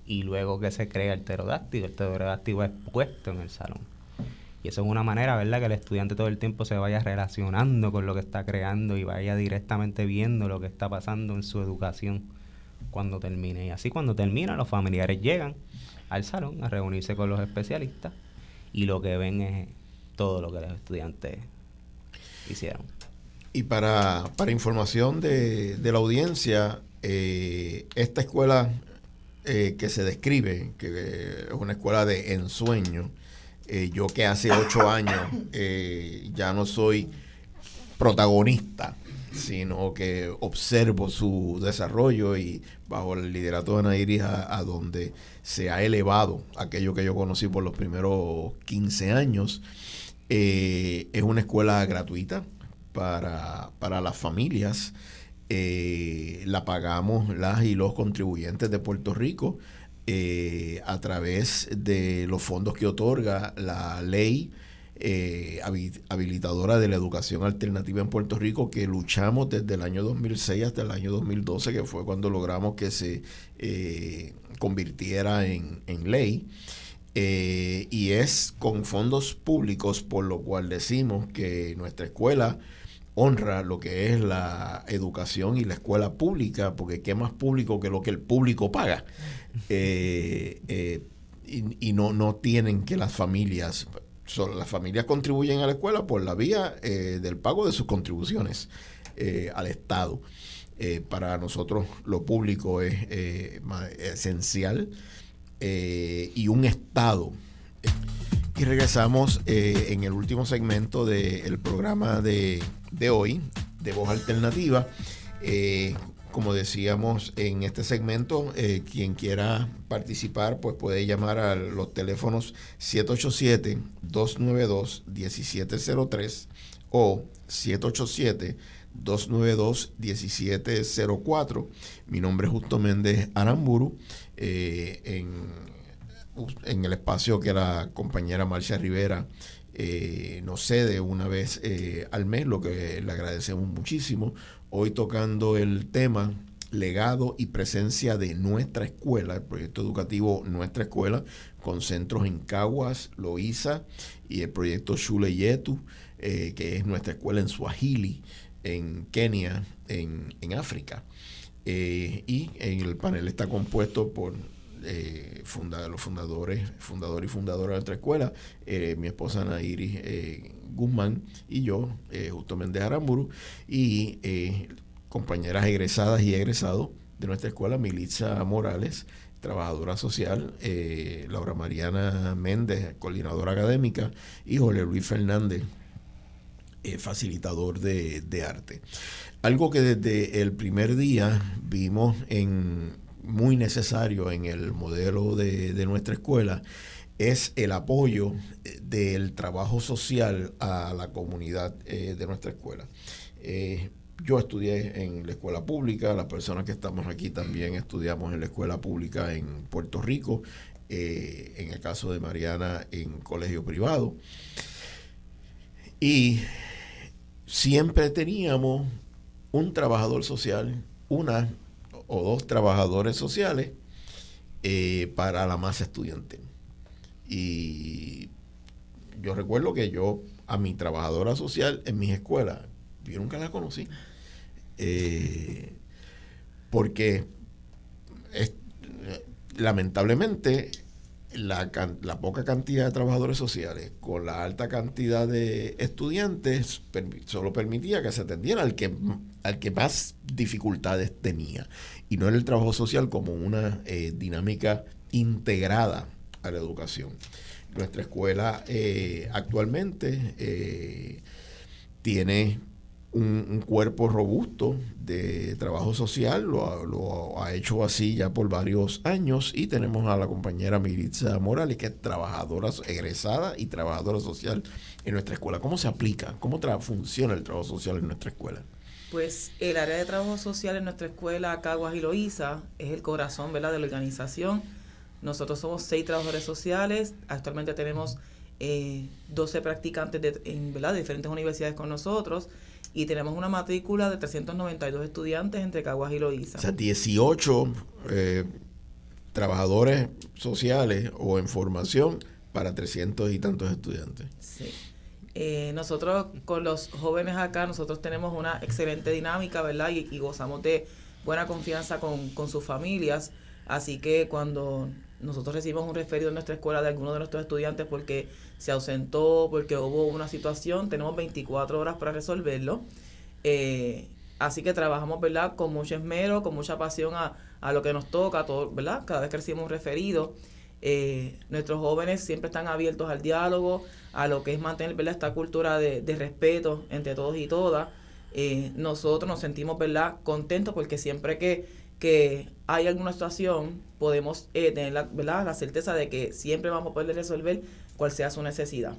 Y luego que se crea el pterodáctilo, el pterodáctilo es puesto en el salón. Eso es una manera, ¿verdad?, que el estudiante todo el tiempo se vaya relacionando con lo que está creando y vaya directamente viendo lo que está pasando en su educación cuando termine. Y así cuando termina, los familiares llegan al salón a reunirse con los especialistas y lo que ven es todo lo que los estudiantes hicieron. Y para, para información de, de la audiencia, eh, esta escuela eh, que se describe, que es una escuela de ensueño, eh, yo que hace ocho años eh, ya no soy protagonista, sino que observo su desarrollo y bajo el liderato de Nairis a, donde se ha elevado aquello que yo conocí por los primeros 15 años. Eh, es una escuela gratuita para, para las familias. la pagamos las y los contribuyentes de Puerto Rico eh, a través de los fondos que otorga la ley eh, habilitadora de la educación alternativa en Puerto Rico, que luchamos desde el año 2006 hasta el año 2012, que fue cuando logramos que se eh, convirtiera en, en ley. y es con fondos públicos, por lo cual decimos que nuestra escuela honra lo que es la educación y la escuela pública, porque qué más público que lo que el público paga. Eh, eh, y, no, no tienen que las familias, las familias contribuyen a la escuela por la vía eh, del pago de sus contribuciones al Estado. para nosotros lo público es esencial y un Estado. Y regresamos en el último segmento del programa de, de, hoy, de Voz Alternativa, como decíamos en este segmento, eh, quien quiera participar pues puede llamar a los teléfonos 787-292-1703 o 787-292-1704. Mi nombre es Justo Méndez Aramburu. Eh, en, en, el espacio que la compañera Marcia Rivera eh, nos cede una vez eh, al mes, lo que le agradecemos muchísimo. Hoy tocando el tema legado y presencia de nuestra escuela, el proyecto educativo Nuestra Escuela, con centros en Caguas, Loíza y el proyecto Shule Yetu, eh, que es nuestra escuela en Swahili, en Kenia, en, en África. y en el panel está compuesto por eh, los fundadores, fundador y fundadora de nuestra escuela, eh, mi esposa Ana Iris eh, Guzmán y yo, eh, Justo Méndez Aramburu, y compañeras egresadas y egresados de nuestra escuela, Militza Morales, trabajadora social, Laura Mariana Méndez, coordinadora académica, y Jorge Luis Fernández, facilitador de, de arte. Algo que desde el primer día vimos en muy necesario en el modelo de, nuestra escuela es el apoyo eh, del trabajo social a la comunidad eh, de nuestra escuela. Eh, yo estudié en la escuela pública, las personas que estamos aquí también estudiamos en la escuela pública en Puerto Rico, en el caso de Mariana en colegio privado. Y siempre teníamos un trabajador social, una o dos trabajadores sociales eh, para la masa estudiantil. Y yo recuerdo que yo a mi trabajadora social en mis escuelas, yo nunca la conocí. Eh, porque lamentablemente la, la, poca cantidad de trabajadores sociales con la alta cantidad de estudiantes solo permitía que se atendiera al que, al que más dificultades tenía y no en el trabajo social como una eh, dinámica integrada a la educación. Nuestra escuela eh, actualmente eh, tiene un, cuerpo robusto de trabajo social, lo, ha hecho así ya por varios años y tenemos a la compañera Miritza Morales, que es trabajadora egresada y trabajadora social en nuestra escuela. ¿Cómo se aplica? ¿Cómo funciona el trabajo social en nuestra escuela? Pues el área de trabajo social en nuestra escuela, Caguas y Loíza, es el corazón ¿verdad? de la organización. Nosotros somos seis trabajadores sociales, actualmente tenemos eh, 12 practicantes de, en, ¿verdad? de diferentes universidades con nosotros y tenemos una matrícula de 392 estudiantes entre Caguas y Loíza. O sea, 18 eh, trabajadores sociales o en formación para 300 y tantos estudiantes. Sí. Eh, nosotros con los jóvenes acá, nosotros tenemos una excelente dinámica, ¿verdad? Y, gozamos de buena confianza con, sus familias. Así que cuando nosotros recibimos un referido en nuestra escuela de alguno de nuestros estudiantes porque se ausentó, porque hubo una situación, tenemos 24 horas para resolverlo. Eh, así que trabajamos, ¿verdad? Con mucho esmero, con mucha pasión a, a lo que nos toca, todo, ¿verdad? Cada vez que recibimos un referido. Eh, nuestros jóvenes siempre están abiertos al diálogo, a lo que es mantener ¿verdad? esta cultura de, respeto entre todos y todas. Eh, nosotros nos sentimos ¿verdad? contentos porque siempre que, que hay alguna situación podemos eh, tener la, ¿verdad? la certeza de que siempre vamos a poder resolver cual sea su necesidad.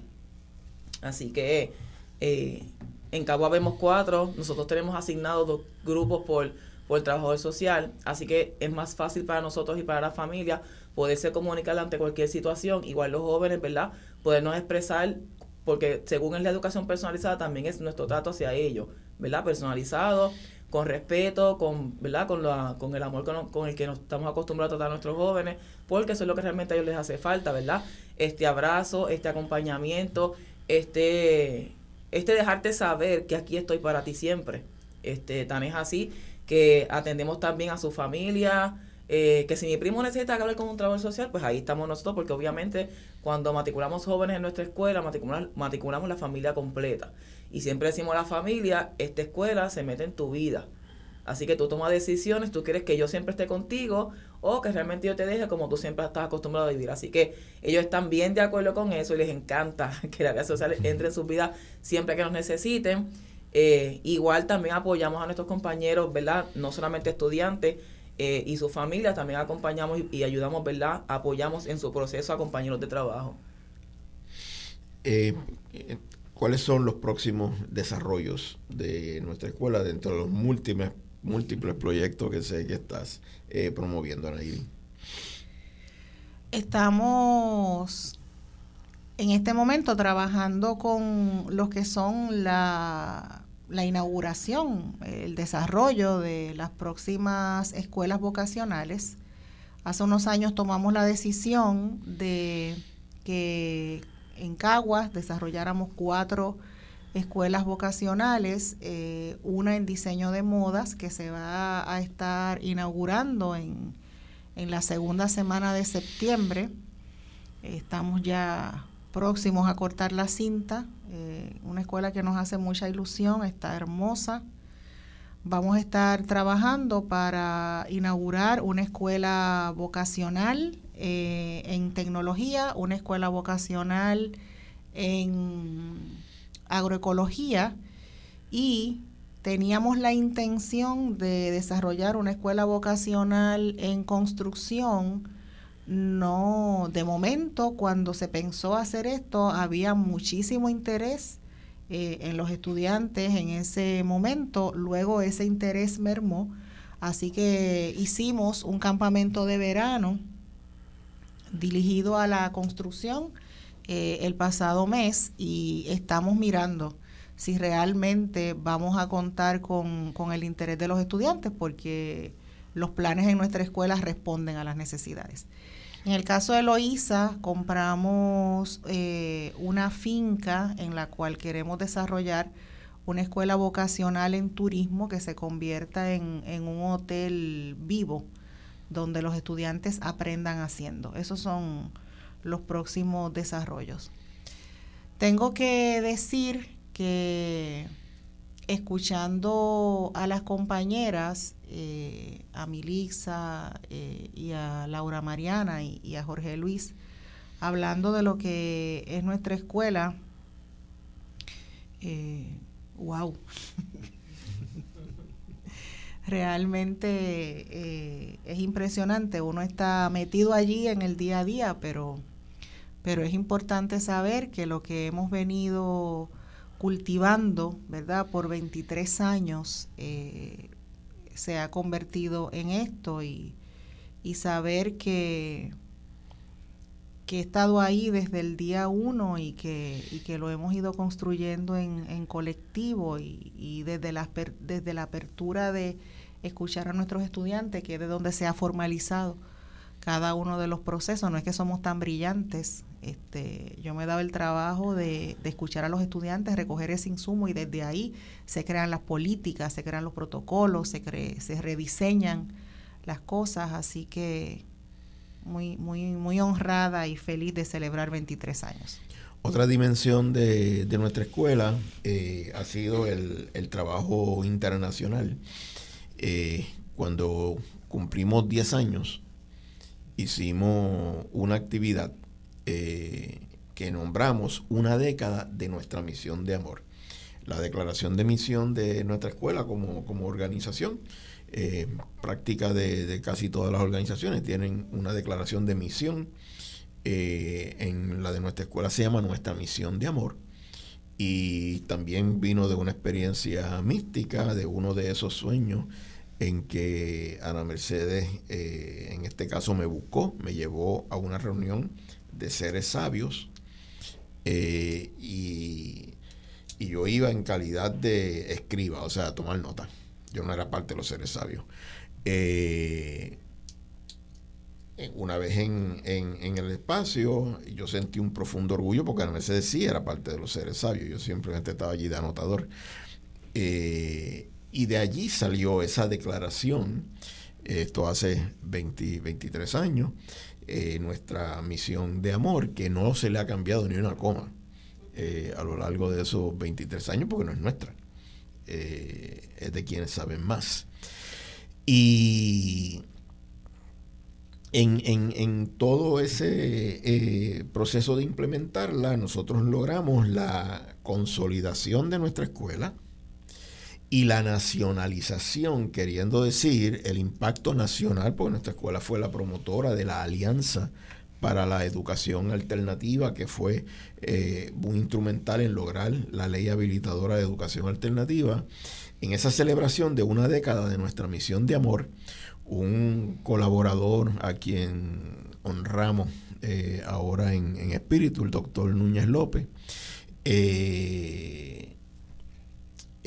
Así que en Cabo vemos cuatro, nosotros tenemos asignados dos grupos por, por trabajador social, así que es más fácil para nosotros y para la familia poderse comunicar ante cualquier situación, igual los jóvenes, ¿verdad? Podernos expresar, porque según es la educación personalizada, también es nuestro trato hacia ellos, ¿verdad? Personalizado, con respeto, con, ¿verdad? Con, la, con el amor con, el que nos estamos acostumbrados a tratar a nuestros jóvenes, porque eso es lo que realmente a ellos les hace falta, ¿verdad? Este abrazo, este acompañamiento, este, este dejarte saber que aquí estoy para ti siempre. Este, tan es así que atendemos también a su familia, eh, que si mi primo necesita hablar con un trabajador social, pues ahí estamos nosotros, porque obviamente cuando matriculamos jóvenes en nuestra escuela, matriculamos, matriculamos la familia completa. Y siempre decimos a la familia, esta escuela se mete en tu vida. Así que tú tomas decisiones, tú quieres que yo siempre esté contigo o que realmente yo te deje como tú siempre estás acostumbrado a vivir. Así que ellos están bien de acuerdo con eso y les encanta que la vida social entre en sus vidas siempre que nos necesiten. Eh, igual también apoyamos a nuestros compañeros, ¿verdad? No solamente estudiantes, eh, y su familia también acompañamos y, ayudamos, ¿verdad? Apoyamos en su proceso a compañeros de trabajo. Eh, ¿Cuáles son los próximos desarrollos de nuestra escuela dentro de los múltiples, múltiples proyectos que sé que estás eh, promoviendo, Anaíri? Estamos en este momento trabajando con los que son la, la inauguración, el desarrollo de las próximas escuelas vocacionales. Hace unos años tomamos la decisión de que en Caguas desarrolláramos cuatro escuelas vocacionales, eh, una en diseño de modas que se va a estar inaugurando en, en la segunda semana de septiembre. Estamos ya próximos a cortar la cinta, eh, una escuela que nos hace mucha ilusión, está hermosa. Vamos a estar trabajando para inaugurar una escuela vocacional eh, en tecnología, una escuela vocacional en agroecología y teníamos la intención de desarrollar una escuela vocacional en construcción. No, de momento, cuando se pensó hacer esto, había muchísimo interés eh, en los estudiantes en ese momento. Luego ese interés mermó, así que hicimos un campamento de verano dirigido a la construcción eh, el pasado mes y estamos mirando si realmente vamos a contar con, el interés de los estudiantes porque los planes en nuestra escuela responden a las necesidades. En el caso de Loíza, compramos eh, una finca en la cual queremos desarrollar una escuela vocacional en turismo que se convierta en, en un hotel vivo donde los estudiantes aprendan haciendo. Esos son los próximos desarrollos. Tengo que decir que escuchando a las compañeras, eh, a Milixa eh, y a Laura Mariana y, a Jorge Luis, hablando de lo que es nuestra escuela, wow. Eh, realmente es impresionante. Uno está metido allí en el día a día, pero, pero es importante saber que lo que hemos venido cultivando, ¿verdad? Por 23 años se ha convertido en esto y, y saber que, que he estado ahí desde el día uno y que, y que lo hemos ido construyendo en, en colectivo y, y desde, la, desde la apertura de escuchar a nuestros estudiantes, que es de donde se ha formalizado cada uno de los procesos. No es que somos tan brillantes. Este, yo me dado el trabajo de, escuchar a los estudiantes, recoger ese insumo y desde ahí se crean las políticas, se crean los protocolos, se, se rediseñan las cosas. Así que muy, muy, muy honrada y feliz de celebrar 23 años. Otra dimensión de, nuestra escuela eh, ha sido el, el trabajo internacional. Eh, cuando cumplimos 10 años, hicimos una actividad eh, que nombramos una década de nuestra misión de amor. La declaración de misión de nuestra escuela como, organización, eh, práctica de, casi todas las organizaciones, tienen una declaración de misión. en la de nuestra escuela se llama Nuestra Misión de Amor y también vino de una experiencia mística, de uno de esos sueños en que Ana Mercedes, eh, en este caso, me buscó, me llevó a una reunión de seres sabios eh, y, yo iba en calidad de escriba, o sea, a tomar nota. Yo no era parte de los seres sabios. Eh, una vez en, el espacio, yo sentí un profundo orgullo porque Ana Mercedes sí era parte de los seres sabios. Yo simplemente estaba allí de anotador. Y de allí salió esa declaración, esto hace 23 años, eh, nuestra misión de amor, que no se le ha cambiado ni una coma eh, a lo largo de esos 23 años, porque no es nuestra, eh, es de quienes saben más. Y en, en todo ese proceso de implementarla, nosotros logramos la consolidación de nuestra escuela, y la nacionalización, queriendo decir el impacto nacional, porque nuestra escuela fue la promotora de la Alianza para la Educación Alternativa, que fue eh, muy instrumental en lograr la ley habilitadora de educación alternativa. En esa celebración de una década de nuestra misión de amor, un colaborador a quien honramos eh, ahora en, espíritu, el doctor Núñez López, eh,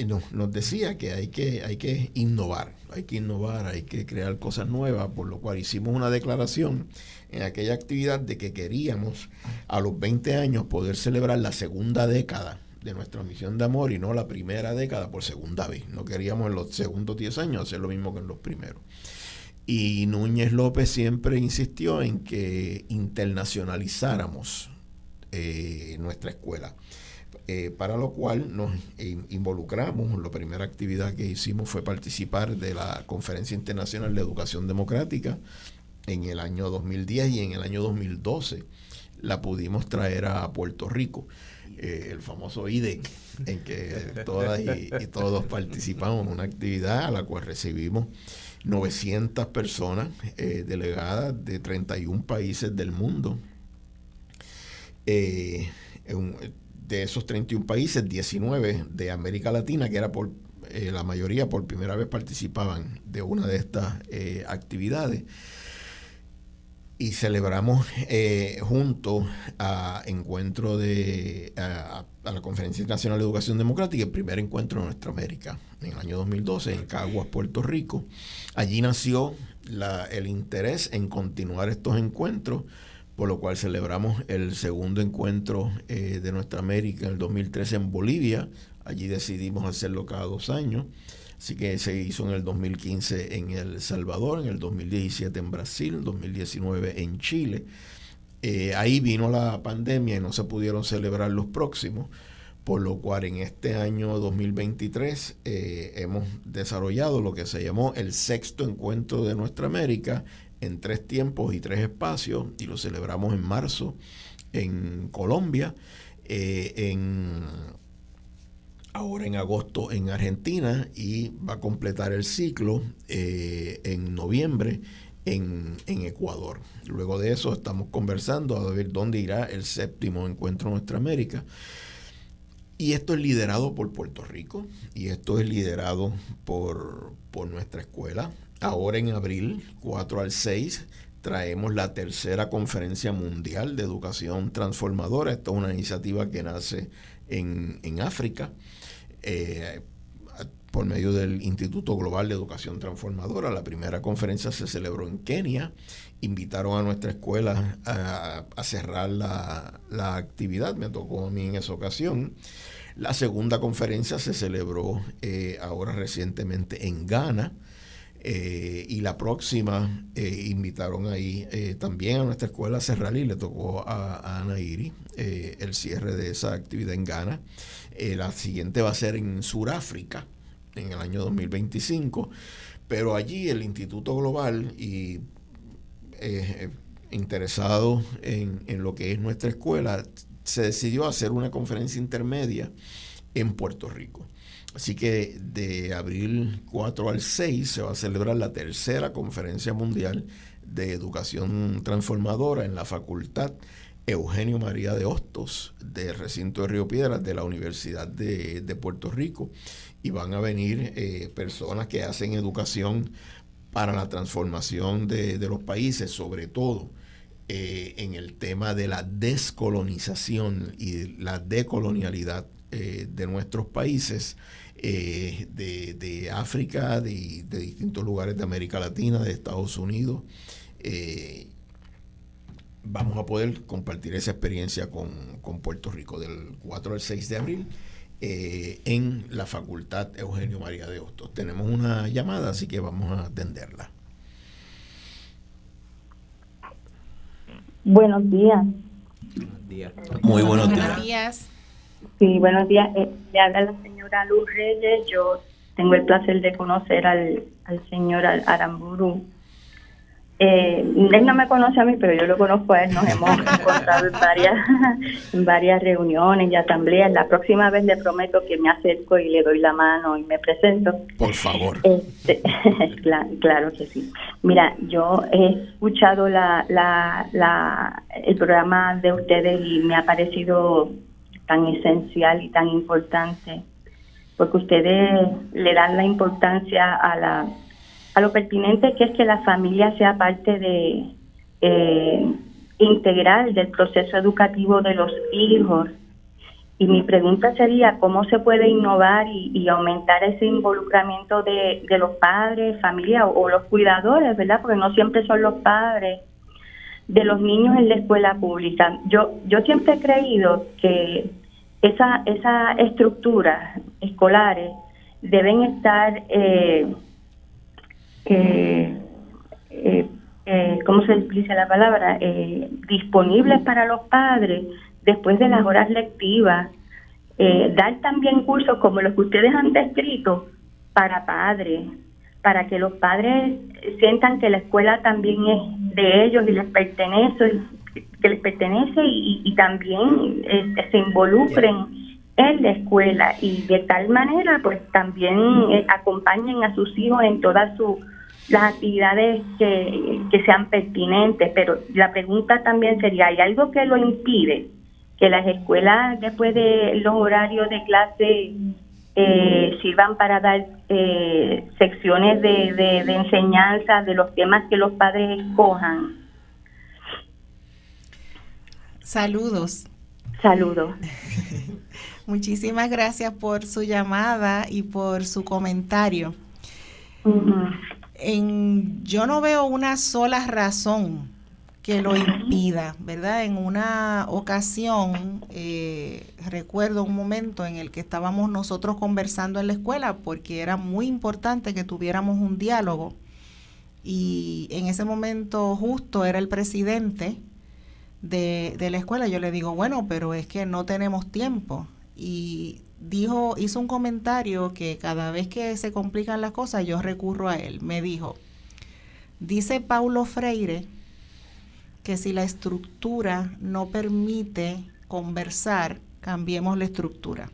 nos, nos, decía que hay, que hay que innovar, hay que innovar, hay que crear cosas nuevas, por lo cual hicimos una declaración en aquella actividad de que queríamos a los 20 años poder celebrar la segunda década de nuestra misión de amor y no la primera década por segunda vez. No queríamos en los segundos 10 años hacer lo mismo que en los primeros. Y Núñez López siempre insistió en que internacionalizáramos eh, nuestra escuela. Eh, para lo cual nos involucramos. La primera actividad que hicimos fue participar de la Conferencia Internacional de Educación Democrática en el año 2010 y en el año 2012 la pudimos traer a Puerto Rico. Eh, el famoso IDEC, en que todas y, todos participamos en una actividad a la cual recibimos 900 personas eh, delegadas de 31 países del mundo. Eh, de esos 31 países, 19 de América Latina, que era por la mayoría por primera vez participaban de una de estas actividades y celebramos eh, junto a encuentro de a, la Conferencia Nacional de Educación Democrática, el primer encuentro de Nuestra América, en el año 2012, en Caguas, Puerto Rico. Allí nació el interés en continuar estos encuentros, por lo cual celebramos el segundo encuentro eh, de Nuestra América en el 2013 en Bolivia. Allí decidimos hacerlo cada dos años. Así que se hizo en el 2015 en El Salvador, en el 2017 en Brasil, en 2019 en Chile. Eh, ahí vino la pandemia y no se pudieron celebrar los próximos, por lo cual en este año 2023 eh, hemos desarrollado lo que se llamó el sexto encuentro de Nuestra América en tres tiempos y tres espacios y lo celebramos en marzo en Colombia, eh, en ahora en agosto en Argentina y va a completar el ciclo eh, en noviembre en, Ecuador. Luego de eso estamos conversando a ver dónde irá el séptimo encuentro Nuestra América. Y esto es liderado por Puerto Rico y esto es liderado por, por nuestra escuela. Ahora en abril, 4 al 6, traemos la tercera conferencia mundial de educación transformadora. Esta es una iniciativa que nace en, en África eh, por medio del Instituto Global de Educación Transformadora. La primera conferencia se celebró en Kenia. Invitaron a nuestra escuela a, cerrar la, actividad. Me tocó a mí en esa ocasión. La segunda conferencia se celebró eh, ahora recientemente en Ghana. Eh, y la próxima invitaron ahí también a nuestra escuela a y le tocó a, Ana Iri el cierre de esa actividad en Ghana. Eh, la siguiente va a ser en Sudáfrica en el año 2025, pero allí el Instituto Global y eh, interesado en, lo que es nuestra escuela, se decidió hacer una conferencia intermedia en Puerto Rico. Así que de abril 4 al 6 se va a celebrar la tercera conferencia mundial de educación transformadora en la facultad Eugenio María de Hostos, del recinto de Río Piedras, de la Universidad de, Puerto Rico, y van a venir eh, personas que hacen educación para la transformación de, los países, sobre todo eh, en el tema de la descolonización y la decolonialidad eh, de nuestros países, de, África, de, de, distintos lugares de América Latina, de Estados Unidos vamos a poder compartir esa experiencia con, Puerto Rico del 4 al 6 de abril eh, en la Facultad Eugenio María de Hostos. Tenemos una llamada, así que vamos a atenderla. Buenos días. Muy buenos días. Sí, buenos días. Eh, le habla la señora Luz Reyes. Yo tengo el placer de conocer al, al señor Aramburu eh, él no me conoce a mí, pero yo lo conozco a él. Nos hemos encontrado en varias, en varias reuniones y asambleas. La próxima vez le prometo que me acerco y le doy la mano y me presento. Por favor. Este, claro, que sí. Mira, yo he escuchado la, la, la, el programa de ustedes y me ha parecido tan esencial y tan importante porque ustedes le dan la importancia a la a lo pertinente que es que la familia sea parte de, eh, integral del proceso educativo de los hijos. Y mi pregunta sería, ¿cómo se puede innovar y, aumentar ese involucramiento de, los padres, familia o, los cuidadores, ¿verdad? Porque no siempre son los padres de los niños en la escuela pública. Yo, yo siempre he creído que esa, esa estructuras escolares deben estar, eh, eh, eh, eh, ¿cómo se dice la palabra? Eh, disponibles para los padres después de las horas lectivas. dar también cursos como los que ustedes han descrito para padres, para que los padres sientan que la escuela también es de ellos y les pertenece, que les pertenece y, también este, se involucren en la escuela y de tal manera pues también eh, acompañen a sus hijos en todas sus las actividades que, sean pertinentes, pero la pregunta también sería, ¿hay algo que lo impide? Que las escuelas después de los horarios de clase eh, sirvan para dar eh, secciones de, de, de enseñanza de los temas que los padres escojan. Saludos. Saludos. Muchísimas gracias por su llamada y por su comentario. en, yo no veo una sola razón que lo impida, ¿verdad? En una ocasión, eh, recuerdo un momento en el que estábamos nosotros conversando en la escuela porque era muy importante que tuviéramos un diálogo y en ese momento justo era el presidente de, de la escuela. Yo le digo, bueno, pero es que no tenemos tiempo y dijo, hizo un comentario que cada vez que se complican las cosas yo recurro a él. Me dijo, dice Paulo Freire que si la estructura no permite conversar, cambiemos la estructura.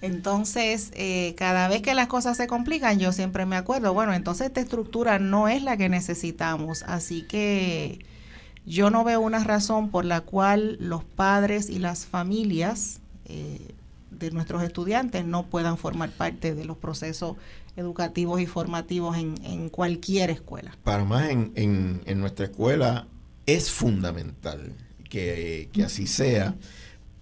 Entonces, eh, cada vez que las cosas se complican, yo siempre me acuerdo, bueno, entonces esta estructura no es la que necesitamos, así que yo no veo una razón por la cual los padres y las familias eh, de nuestros estudiantes no puedan formar parte de los procesos educativos y formativos en, cualquier escuela. Para más en, nuestra escuela es fundamental que, que así sea,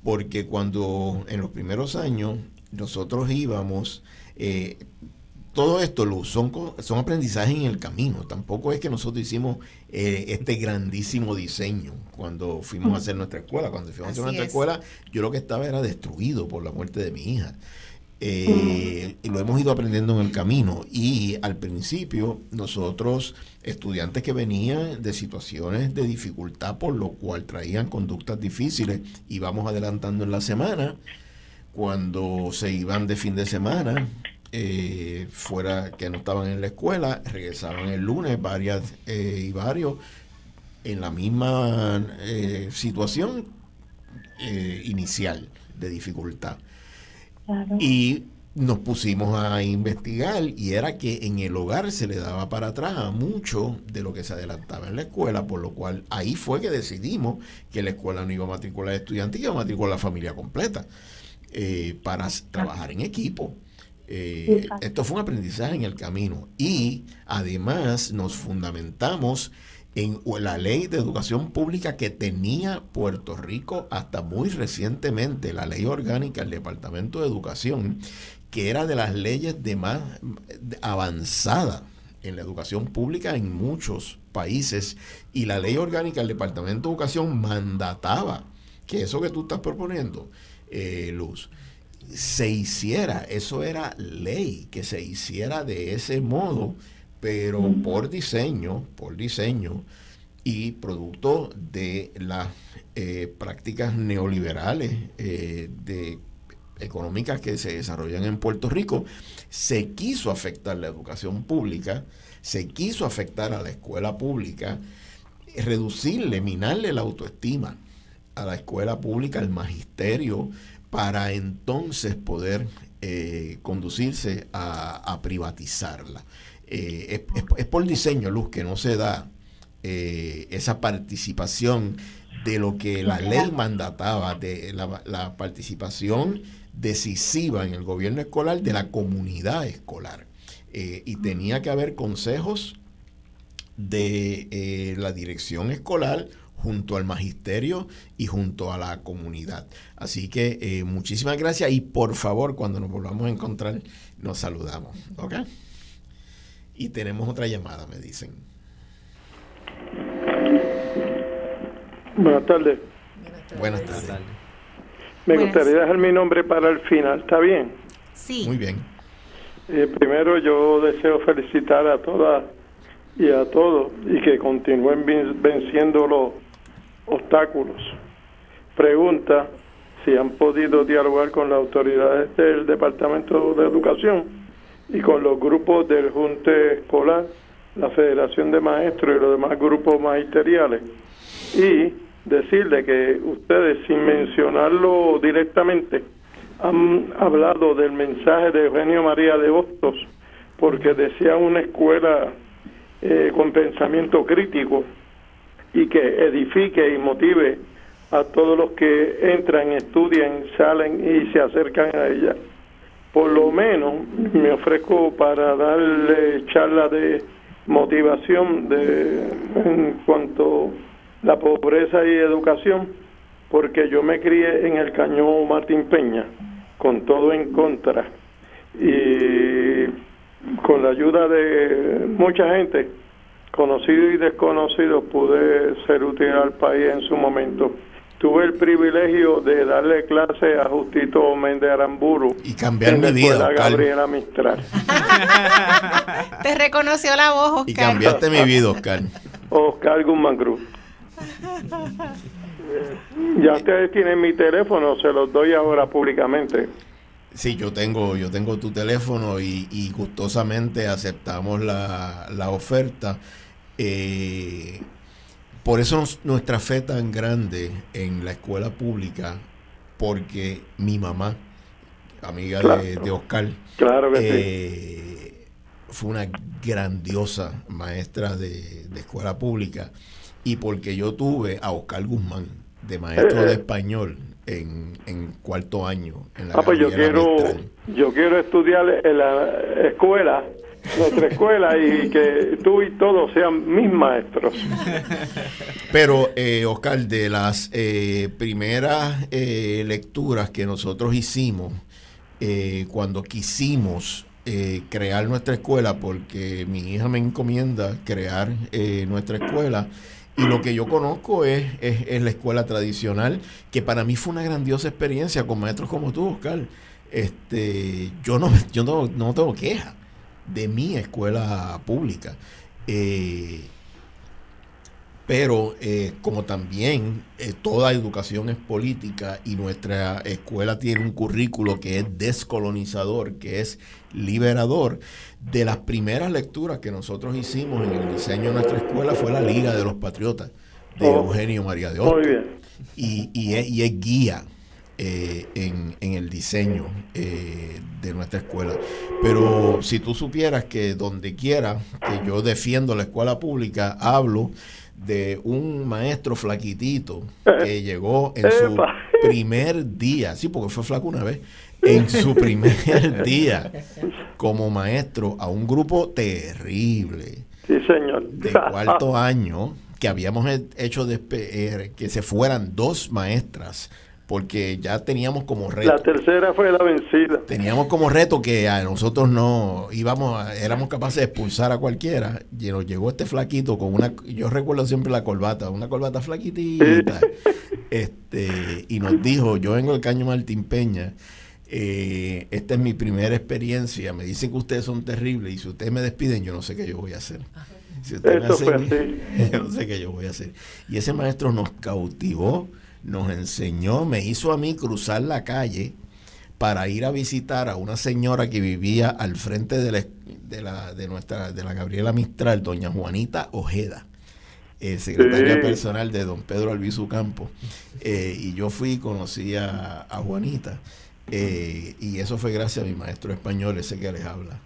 porque cuando en los primeros años nosotros íbamos, eh, todo esto, Luz, son, son aprendizajes en el camino. Tampoco es que nosotros hicimos eh, este grandísimo diseño cuando fuimos a hacer nuestra escuela. Cuando fuimos a hacer nuestra escuela, yo lo que estaba era destruido por la muerte de mi hija. Eh, y lo hemos ido aprendiendo en el camino. Y al principio, nosotros, estudiantes que venían de situaciones de dificultad, por lo cual traían conductas difíciles, íbamos adelantando en la semana. Cuando se iban de fin de semana, eh, fuera que no estaban en la escuela, regresaban el lunes varias eh, y varios en la misma eh, situación inicial de dificultad. Y nos pusimos a investigar y era que en el hogar se le daba para atrás a mucho de lo que se adelantaba en la escuela, por lo cual ahí fue que decidimos que la escuela no iba a matricular estudiantes, iba a matricular la familia completa para trabajar en equipo. Eh, esto fue un aprendizaje en el camino y además nos fundamentamos en la ley de educación pública que tenía Puerto Rico hasta muy recientemente, la ley orgánica del Departamento de Educación, que era de las leyes de más avanzada en la educación pública en muchos países. Y la ley orgánica del Departamento de Educación mandataba que eso que tú estás proponiendo, eh, Luz, se hiciera, eso era ley, que se hiciera de ese modo, pero por diseño, por diseño y producto de las eh, prácticas neoliberales eh, de económicas que se desarrollan en Puerto Rico, se quiso afectar la educación pública, se quiso afectar a la escuela pública, reducirle, minarle la autoestima a la escuela pública, al magisterio, para entonces poder eh, conducirse a, privatizarla. Eh, es, por diseño, Luz, que no se da eh, esa participación de lo que la ley mandataba, de la, participación decisiva en el gobierno escolar de la comunidad escolar. y tenía que haber consejos de la dirección escolar junto al magisterio y junto a la comunidad. Así que eh, muchísimas gracias y por favor cuando nos volvamos a encontrar nos saludamos. ¿Ok? Y tenemos otra llamada, me dicen. Buenas tardes. Buenas tardes. Me Buenas. gustaría dejar mi nombre para el final, ¿está bien? Sí. Muy bien. Eh, primero yo deseo felicitar a todas y a todos y que continúen ven- venciendo los obstáculos. Pregunta si han podido dialogar con las autoridades del Departamento de Educación y con los grupos del Junte Escolar, la Federación de Maestros y los demás grupos magisteriales. Y decirle que ustedes, sin mencionarlo directamente, han hablado del mensaje de Eugenio María de Hostos, porque decía una escuela eh, con pensamiento crítico y que edifique y motive a todos los que entran, estudian, salen y se acercan a ella. Por lo menos me ofrezco para darle charla de motivación de, en cuanto a la pobreza y educación, porque yo me crié en el cañón Martín Peña, con todo en contra, y con la ayuda de mucha gente, conocido y desconocido, pude ser útil al país en su momento. Tuve el privilegio de darle clase a Justito Méndez Aramburu Y cambiar en mi vida, Oscar. Gabriela Mistral. Te reconoció la voz, Y Oscar. cambiaste mi vida, Oscar. Oscar Guzmán Cruz. Ya ustedes tienen mi teléfono, se los doy ahora públicamente. Sí, yo tengo, yo tengo tu teléfono y, y gustosamente aceptamos la, la oferta. Eh, por eso nos- nuestra fe tan grande en la escuela pública, porque mi mamá, amiga de, Claro. de Oscar, Claro que sí. eh, fue una grandiosa maestra de, de escuela pública y porque yo tuve a Oscar Guzmán de maestro de español en, en cuarto año en la Ah, pues yo Gabriela quiero, Mistral. yo quiero estudiar en la escuela, nuestra escuela, y que tú y todos sean mis maestros. Pero, eh, Oscar, de las eh, primeras eh, lecturas que nosotros hicimos eh, cuando quisimos eh, crear nuestra escuela, porque mi hija me encomienda crear nuestra escuela, y lo que yo conozco es, es, es la escuela tradicional, que para mí fue una grandiosa experiencia con maestros como tú, Oscar. Este, yo no, yo no, no tengo queja de mi escuela pública. Eh, pero eh, como también eh, toda educación es política y nuestra escuela tiene un currículo que es descolonizador, que es liberador, de las primeras lecturas que nosotros hicimos en el diseño de nuestra escuela fue la Liga de los Patriotas de Oh, Eugenio María de Muy Hostos bien. y, y es, y es guía eh, en, en el diseño eh, de nuestra escuela. Pero si tú supieras que donde quiera que yo defiendo la escuela pública, hablo de un maestro flaquitito que llegó en su Epa. primer día, sí, porque fue flaco una vez, en su primer día como maestro a un grupo terrible Sí, señor. de cuarto año que habíamos he- hecho eh, que se fueran dos maestras porque ya teníamos como La reto tercera fue la vencida. teníamos como reto que a nosotros no íbamos a- éramos capaces de expulsar a cualquiera. Y nos llegó este flaquito con una yo recuerdo siempre la corbata una corbata flaquitita. Este y nos dijo yo vengo del caño Martín Peña eh, esta es mi primera experiencia me dicen que ustedes son terribles y si ustedes me despiden yo no sé qué yo voy a hacer. Si ustedes me hacen- yo no sé qué yo voy a hacer. Y ese maestro nos cautivó, nos enseñó, me hizo a mí cruzar la calle para ir a visitar a una señora que vivía al frente de la, de la, de nuestra, de la Gabriela Mistral, doña Juanita Ojeda, eh, secretaria Sí. personal de don Pedro Albizu Campo. Eh, y yo fui y conocí a, a Juanita. eh, y eso fue gracias a mi maestro español, ese que les habla.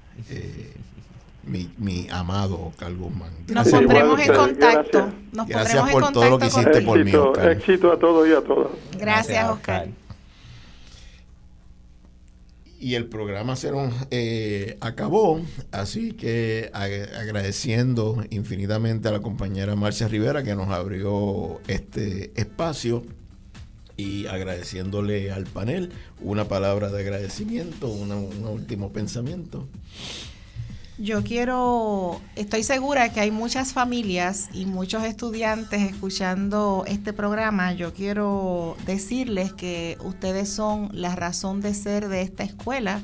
Mi, mi amado Carl Guzmán. Nos pondremos en contacto. gracias. Nos Gracias por en todo lo que hiciste por mí, éxito, Oscar. éxito a todos y a todas. Gracias, Oscar. y el programa se nos eh, acabó, así que agradeciendo infinitamente a la compañera Marcia Rivera que nos abrió este espacio y agradeciéndole al panel una palabra de agradecimiento, un último pensamiento. Yo quiero, estoy segura que hay muchas familias y muchos estudiantes escuchando este programa. Yo quiero decirles que ustedes son la razón de ser de esta escuela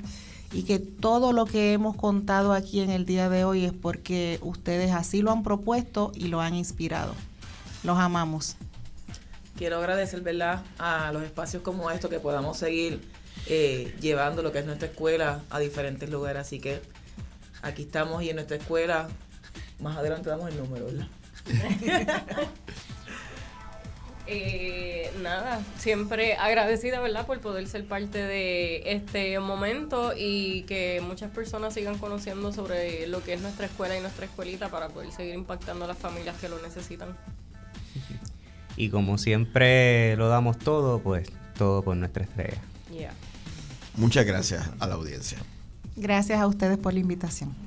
y que todo lo que hemos contado aquí en el día de hoy es porque ustedes así lo han propuesto y lo han inspirado. Los amamos. Quiero agradecer, ¿verdad?, a los espacios como estos que podamos seguir eh, llevando lo que es nuestra escuela a diferentes lugares. Así que Aquí estamos y en nuestra escuela, más adelante damos el número, ¿verdad? Eh, nada, siempre agradecida, ¿verdad?, por poder ser parte de este momento y que muchas personas sigan conociendo sobre lo que es nuestra escuela y nuestra escuelita para poder seguir impactando a las familias que lo necesitan. Y como siempre lo damos todo, pues todo por nuestra estrella. Muchas gracias a la audiencia. Gracias a ustedes por la invitación.